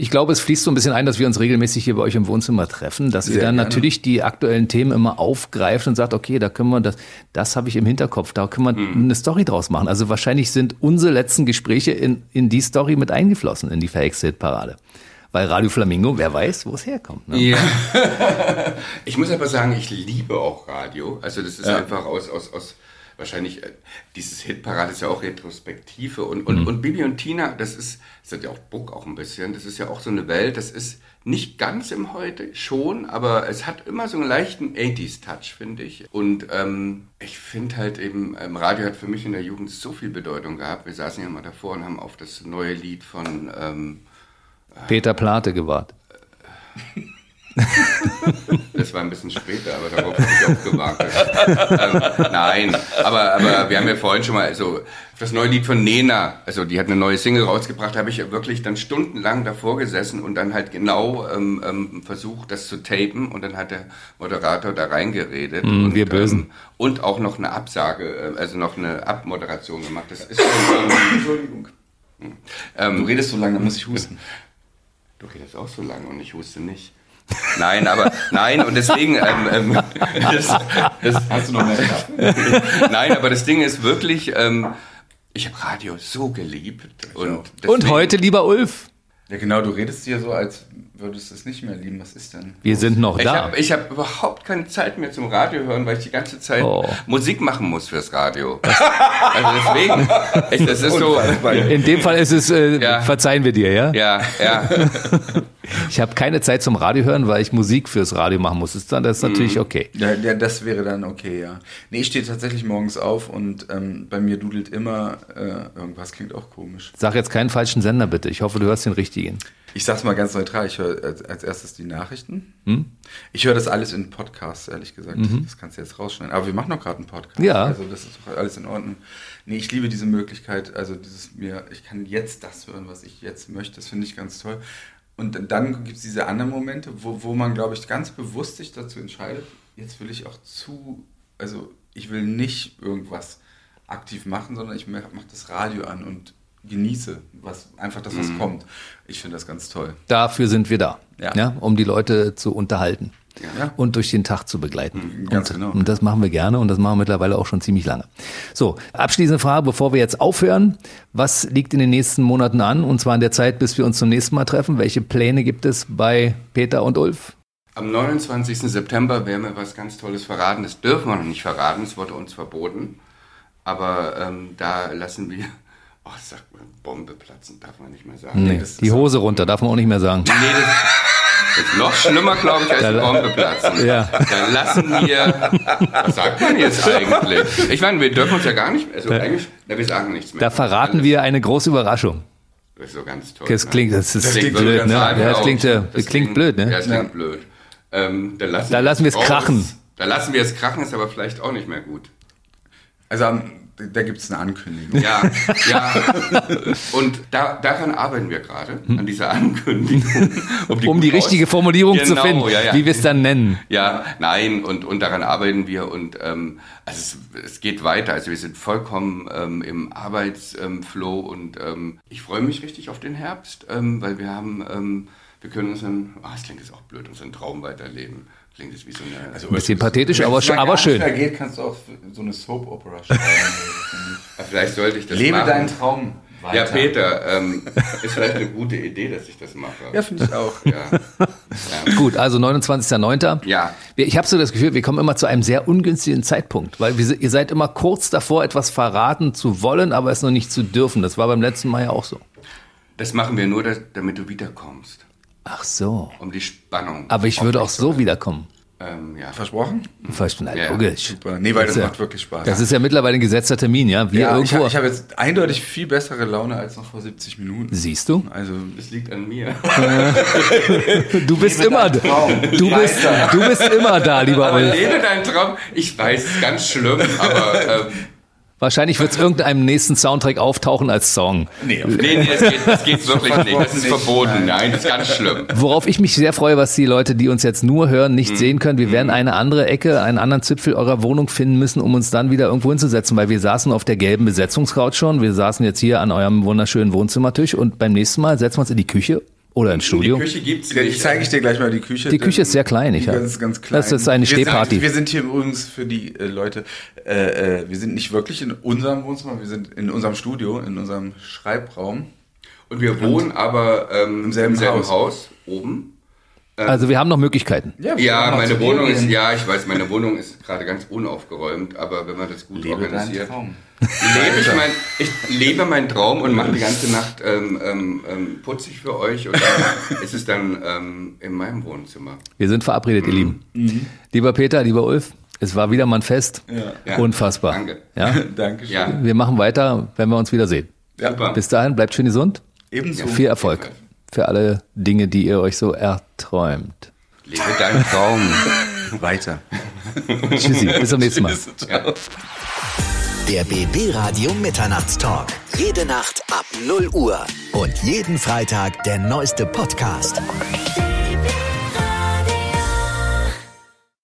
S2: Ich glaube, es fließt so ein bisschen ein, dass wir uns regelmäßig hier bei euch im Wohnzimmer treffen, dass ihr
S3: Sehr
S2: dann
S3: gerne.
S2: natürlich die aktuellen Themen immer aufgreift und sagt, okay, da können wir das, das habe ich im Hinterkopf, da können wir
S3: Mhm.
S2: eine Story draus machen. Also wahrscheinlich sind unsere letzten Gespräche in, in die Story mit eingeflossen, in die verhexte Hitparade. Weil Radio Flamingo, wer weiß, wo es herkommt. Ne?
S4: Ja. [laughs] ich muss aber sagen, ich liebe auch Radio. Also das ist
S3: Ja.
S4: einfach aus, aus, aus wahrscheinlich, äh, dieses Hitparade ist ja auch Retrospektive und, und, und Bibi und Tina, das ist, das hat ja auch Buck auch ein bisschen, das ist ja auch so eine Welt, das ist nicht ganz im Heute, schon, aber es hat immer so einen leichten 80s-Touch, finde ich. Und ähm, ich finde halt eben, ähm, Radio hat für mich in der Jugend so viel Bedeutung gehabt. Wir saßen ja mal davor und haben auf das neue Lied von... Ähm,
S2: Peter Plate gewartet. [laughs]
S4: Das war ein bisschen später, aber darauf habe ich auch gewartet. ähm, nein, aber, aber wir haben ja vorhin schon mal so das neue Lied von Nena, also die hat eine neue Single rausgebracht, habe ich ja wirklich dann stundenlang davor gesessen und dann halt genau ähm, ähm, versucht, das zu tapen und dann hat der Moderator da reingeredet.
S2: Mm,
S4: und,
S2: wir Bösen.
S4: Ähm, und auch noch eine Absage, äh, also noch eine Abmoderation gemacht. Das ist schon,
S3: Entschuldigung.
S4: ähm,
S3: Du redest so lange, dann muss ich husten.
S4: Du redest auch so lange und ich wusste nicht. Nein, aber nein, und deswegen, ähm, ähm, das, das,
S3: Hast du noch mehr
S4: nein, aber das Ding ist wirklich, ähm, ich habe Radio so geliebt. Und,
S2: Und
S4: deswegen-
S2: heute, lieber Ulf,
S3: Ja, genau, du redest hier so, als würdest du es nicht mehr lieben. Was ist denn?
S2: wir sind noch
S4: Ich
S2: da.
S4: habe ich hab überhaupt keine Zeit mehr zum Radio hören, weil ich die ganze Zeit
S2: Oh.
S4: Musik machen muss fürs Radio. also deswegen, ich, das ist so,
S2: In dem Fall ist es, äh,
S4: Ja.
S2: verzeihen wir dir, ja?
S4: ja, ja, [laughs]
S2: Ich habe keine Zeit zum Radio hören, weil ich Musik fürs Radio machen muss. Das ist, dann, das ist natürlich
S4: Mhm.
S2: okay.
S3: Ja, ja, das wäre dann okay, ja. Nee, ich stehe tatsächlich morgens auf und ähm, bei mir dudelt immer äh, irgendwas, klingt auch komisch.
S2: Sag jetzt keinen falschen Sender bitte. Ich hoffe, du hörst den richtigen.
S3: Ich sag's mal ganz neutral, ich höre als, als erstes die Nachrichten. Ich höre das alles in Podcasts, ehrlich gesagt. Das kannst du jetzt rausschneiden. Aber wir machen doch gerade einen Podcast.
S2: Ja.
S3: Also das ist doch alles in Ordnung. Nee, ich liebe diese Möglichkeit, also dieses mir, ich kann jetzt das hören, was ich jetzt möchte. Das finde ich ganz toll. Und dann gibt es diese anderen Momente, wo, wo man, glaube ich, ganz bewusst sich dazu entscheidet, jetzt will ich auch zu, also ich will nicht irgendwas aktiv machen, sondern ich mache das Radio an und genieße was, einfach das, was kommt. Ich finde das ganz toll.
S2: Dafür sind wir da, ja.
S3: Ja.
S2: um die Leute zu unterhalten
S3: Ja.
S2: und durch den Tag zu begleiten.
S3: Ganz
S2: und,
S3: genau.
S2: und das machen wir gerne und das machen wir mittlerweile auch schon ziemlich lange. So, abschließende Frage, bevor wir jetzt aufhören. Was liegt in den nächsten Monaten an und zwar in der Zeit, bis wir uns zum nächsten Mal treffen? Welche Pläne gibt es bei Peter und Ulf?
S4: Am 29. September werden wir was ganz Tolles verraten. Das dürfen wir noch nicht verraten, es wurde uns verboten. Aber ähm, da lassen wir, oh, sag mal, Bombe platzen, darf man nicht mehr sagen.
S2: Nee,
S3: das
S2: die Hose runter, darf man auch nicht mehr sagen.
S4: Nee, das ist noch schlimmer, glaube ich, als eine Bombe platzen.
S2: Ja.
S4: Da lassen wir, was sagt man jetzt eigentlich? Ich meine, wir dürfen uns ja gar nicht, also eigentlich, na, wir sagen nichts mehr.
S2: Da verraten wir eine große Überraschung.
S4: Das ist so ganz toll.
S2: Das
S4: ne?
S2: klingt, das ist
S3: Das klingt
S2: blöd,
S3: ganz
S2: ne?
S3: einfach
S2: Ja, das
S4: auch.
S2: klingt, das klingt blöd,
S4: Ja,
S2: ne?
S4: das klingt blöd. Ähm, dann lassen
S2: Da
S4: wir
S2: lassen wir es krachen.
S4: Da lassen wir es krachen, ist aber vielleicht auch nicht mehr gut.
S3: Also am- da gibt es eine Ankündigung.
S4: Ja, ja. Und da, daran arbeiten wir gerade, an dieser Ankündigung. [laughs]
S2: Um die
S4: gut
S2: richtige
S4: aus-
S2: Formulierung zu
S4: Genau,
S2: finden,
S4: ja, ja.
S2: wie wir es dann nennen.
S4: Ja, nein, und, und daran arbeiten wir und ähm, also es, es geht weiter. Also wir sind vollkommen ähm, im Arbeitsflow ähm, und ich freue mich richtig auf den Herbst, ähm, weil wir haben, ähm, wir können unseren, ah, es klingt jetzt auch blöd, unseren Traum weiterleben. Klingt jetzt wie so eine,
S3: Also,
S2: Ein bisschen pathetisch, aber,
S3: Wenn es
S2: aber schön.
S3: mehr geht, kannst du auch so eine Soap-Opera schreiben. [laughs]
S4: vielleicht sollte ich das
S3: Lebe
S4: machen.
S3: deinen Traum weiter.
S4: Ja, Peter, ähm, ist vielleicht eine gute Idee, dass ich das mache.
S3: Ja, finde ich auch.
S4: ja. ja. [laughs]
S2: Gut, also 29.09.
S4: Ja.
S2: Ich habe so das Gefühl, wir kommen immer zu einem sehr ungünstigen Zeitpunkt, weil wir, ihr seid immer kurz davor, etwas verraten zu wollen, aber es noch nicht zu dürfen. Das war beim letzten Mal ja auch so.
S4: Das machen wir nur, dass, damit du wiederkommst.
S2: Ach so.
S4: Um die Spannung.
S2: Aber ich würde auch so wiederkommen.
S4: Ähm, ja.
S3: Versprochen?
S2: Fast, na,
S4: Ja,
S2: logisch.
S3: Super. Nee, weil das
S2: ja-
S3: macht wirklich Spaß.
S2: Das ist ja mittlerweile ein gesetzter Termin, ja. Wir
S3: ja, ich,
S2: irgendwo.
S3: hab- ich habe jetzt eindeutig viel bessere Laune als noch vor 70 Minuten.
S2: Siehst du?
S3: Also,
S4: Das liegt an mir. [laughs]
S2: Du bist immer da. Du bist, du bist immer da, lieber
S4: Aber
S2: Ulf.
S4: lebe deinen Traum. Ich weiß, es ist ganz schlimm, aber ähm,
S2: Wahrscheinlich wird es irgendeinem nächsten Soundtrack auftauchen als Song.
S3: nee, auf
S4: nee, nee, das geht, das geht wirklich nicht. Das ist verboten. Nein, das ist ganz schlimm.
S2: Worauf ich mich sehr freue, was die Leute, die uns jetzt nur hören, nicht sehen können. Wir werden eine andere Ecke, einen anderen Zipfel eurer Wohnung finden müssen, um uns dann wieder irgendwo hinzusetzen, weil wir saßen auf der gelben Besetzungscouch schon. Wir saßen jetzt hier an eurem wunderschönen Wohnzimmertisch und beim nächsten Mal setzen wir uns in die Küche oder
S4: Die
S2: Studio.
S4: Küche gibt's nicht.
S3: ich zeige ich dir gleich mal die Küche.
S2: Die Küche ist sehr klein, ich
S3: Die ganz, ganz klein.
S2: Das ist eine
S3: wir
S2: Stehparty.
S3: Sind, wir sind hier übrigens für die äh, Leute, äh, äh, wir sind nicht wirklich in unserem Wohnzimmer, wir sind in unserem Studio, in unserem Schreibraum.
S4: Und wir wohnen aber ähm,
S3: Im selben
S4: Haus.
S3: Haus.
S4: oben.
S2: Also wir haben noch Möglichkeiten.
S4: Ja,
S3: mal
S4: meine Wohnung ist, ja, ich weiß, meine Wohnung ist gerade ganz unaufgeräumt, aber wenn man das gut
S3: Lebe
S4: organisiert,
S3: Traum.
S4: lebe ich mein, ich lebe meinen Traum und mache die ganze Nacht ähm, ähm, ähm, putzig für euch und dann [laughs] ist es dann ähm, in meinem Wohnzimmer.
S2: Wir sind verabredet, ihr Lieben. Lieber Peter, lieber Ulf, es war wieder mal ein Fest.
S4: Ja.
S2: Unfassbar.
S4: Danke.
S2: Ja? [laughs]
S3: Dankeschön.
S4: Ja,
S2: Wir machen weiter, wenn wir uns wiedersehen.
S3: Ja,
S4: super.
S2: Bis dahin, bleibt schön gesund.
S3: Ebenso.
S2: Viel Erfolg für alle Dinge, die ihr euch so erträumt.
S4: Lebe deinen Traum. [laughs]
S3: Weiter.
S2: Tschüssi, bis zum nächsten Mal.
S4: Ja.
S1: Der BB Radio Mitternachtstalk. Jede Nacht ab 0 Uhr. Und jeden Freitag der neueste Podcast.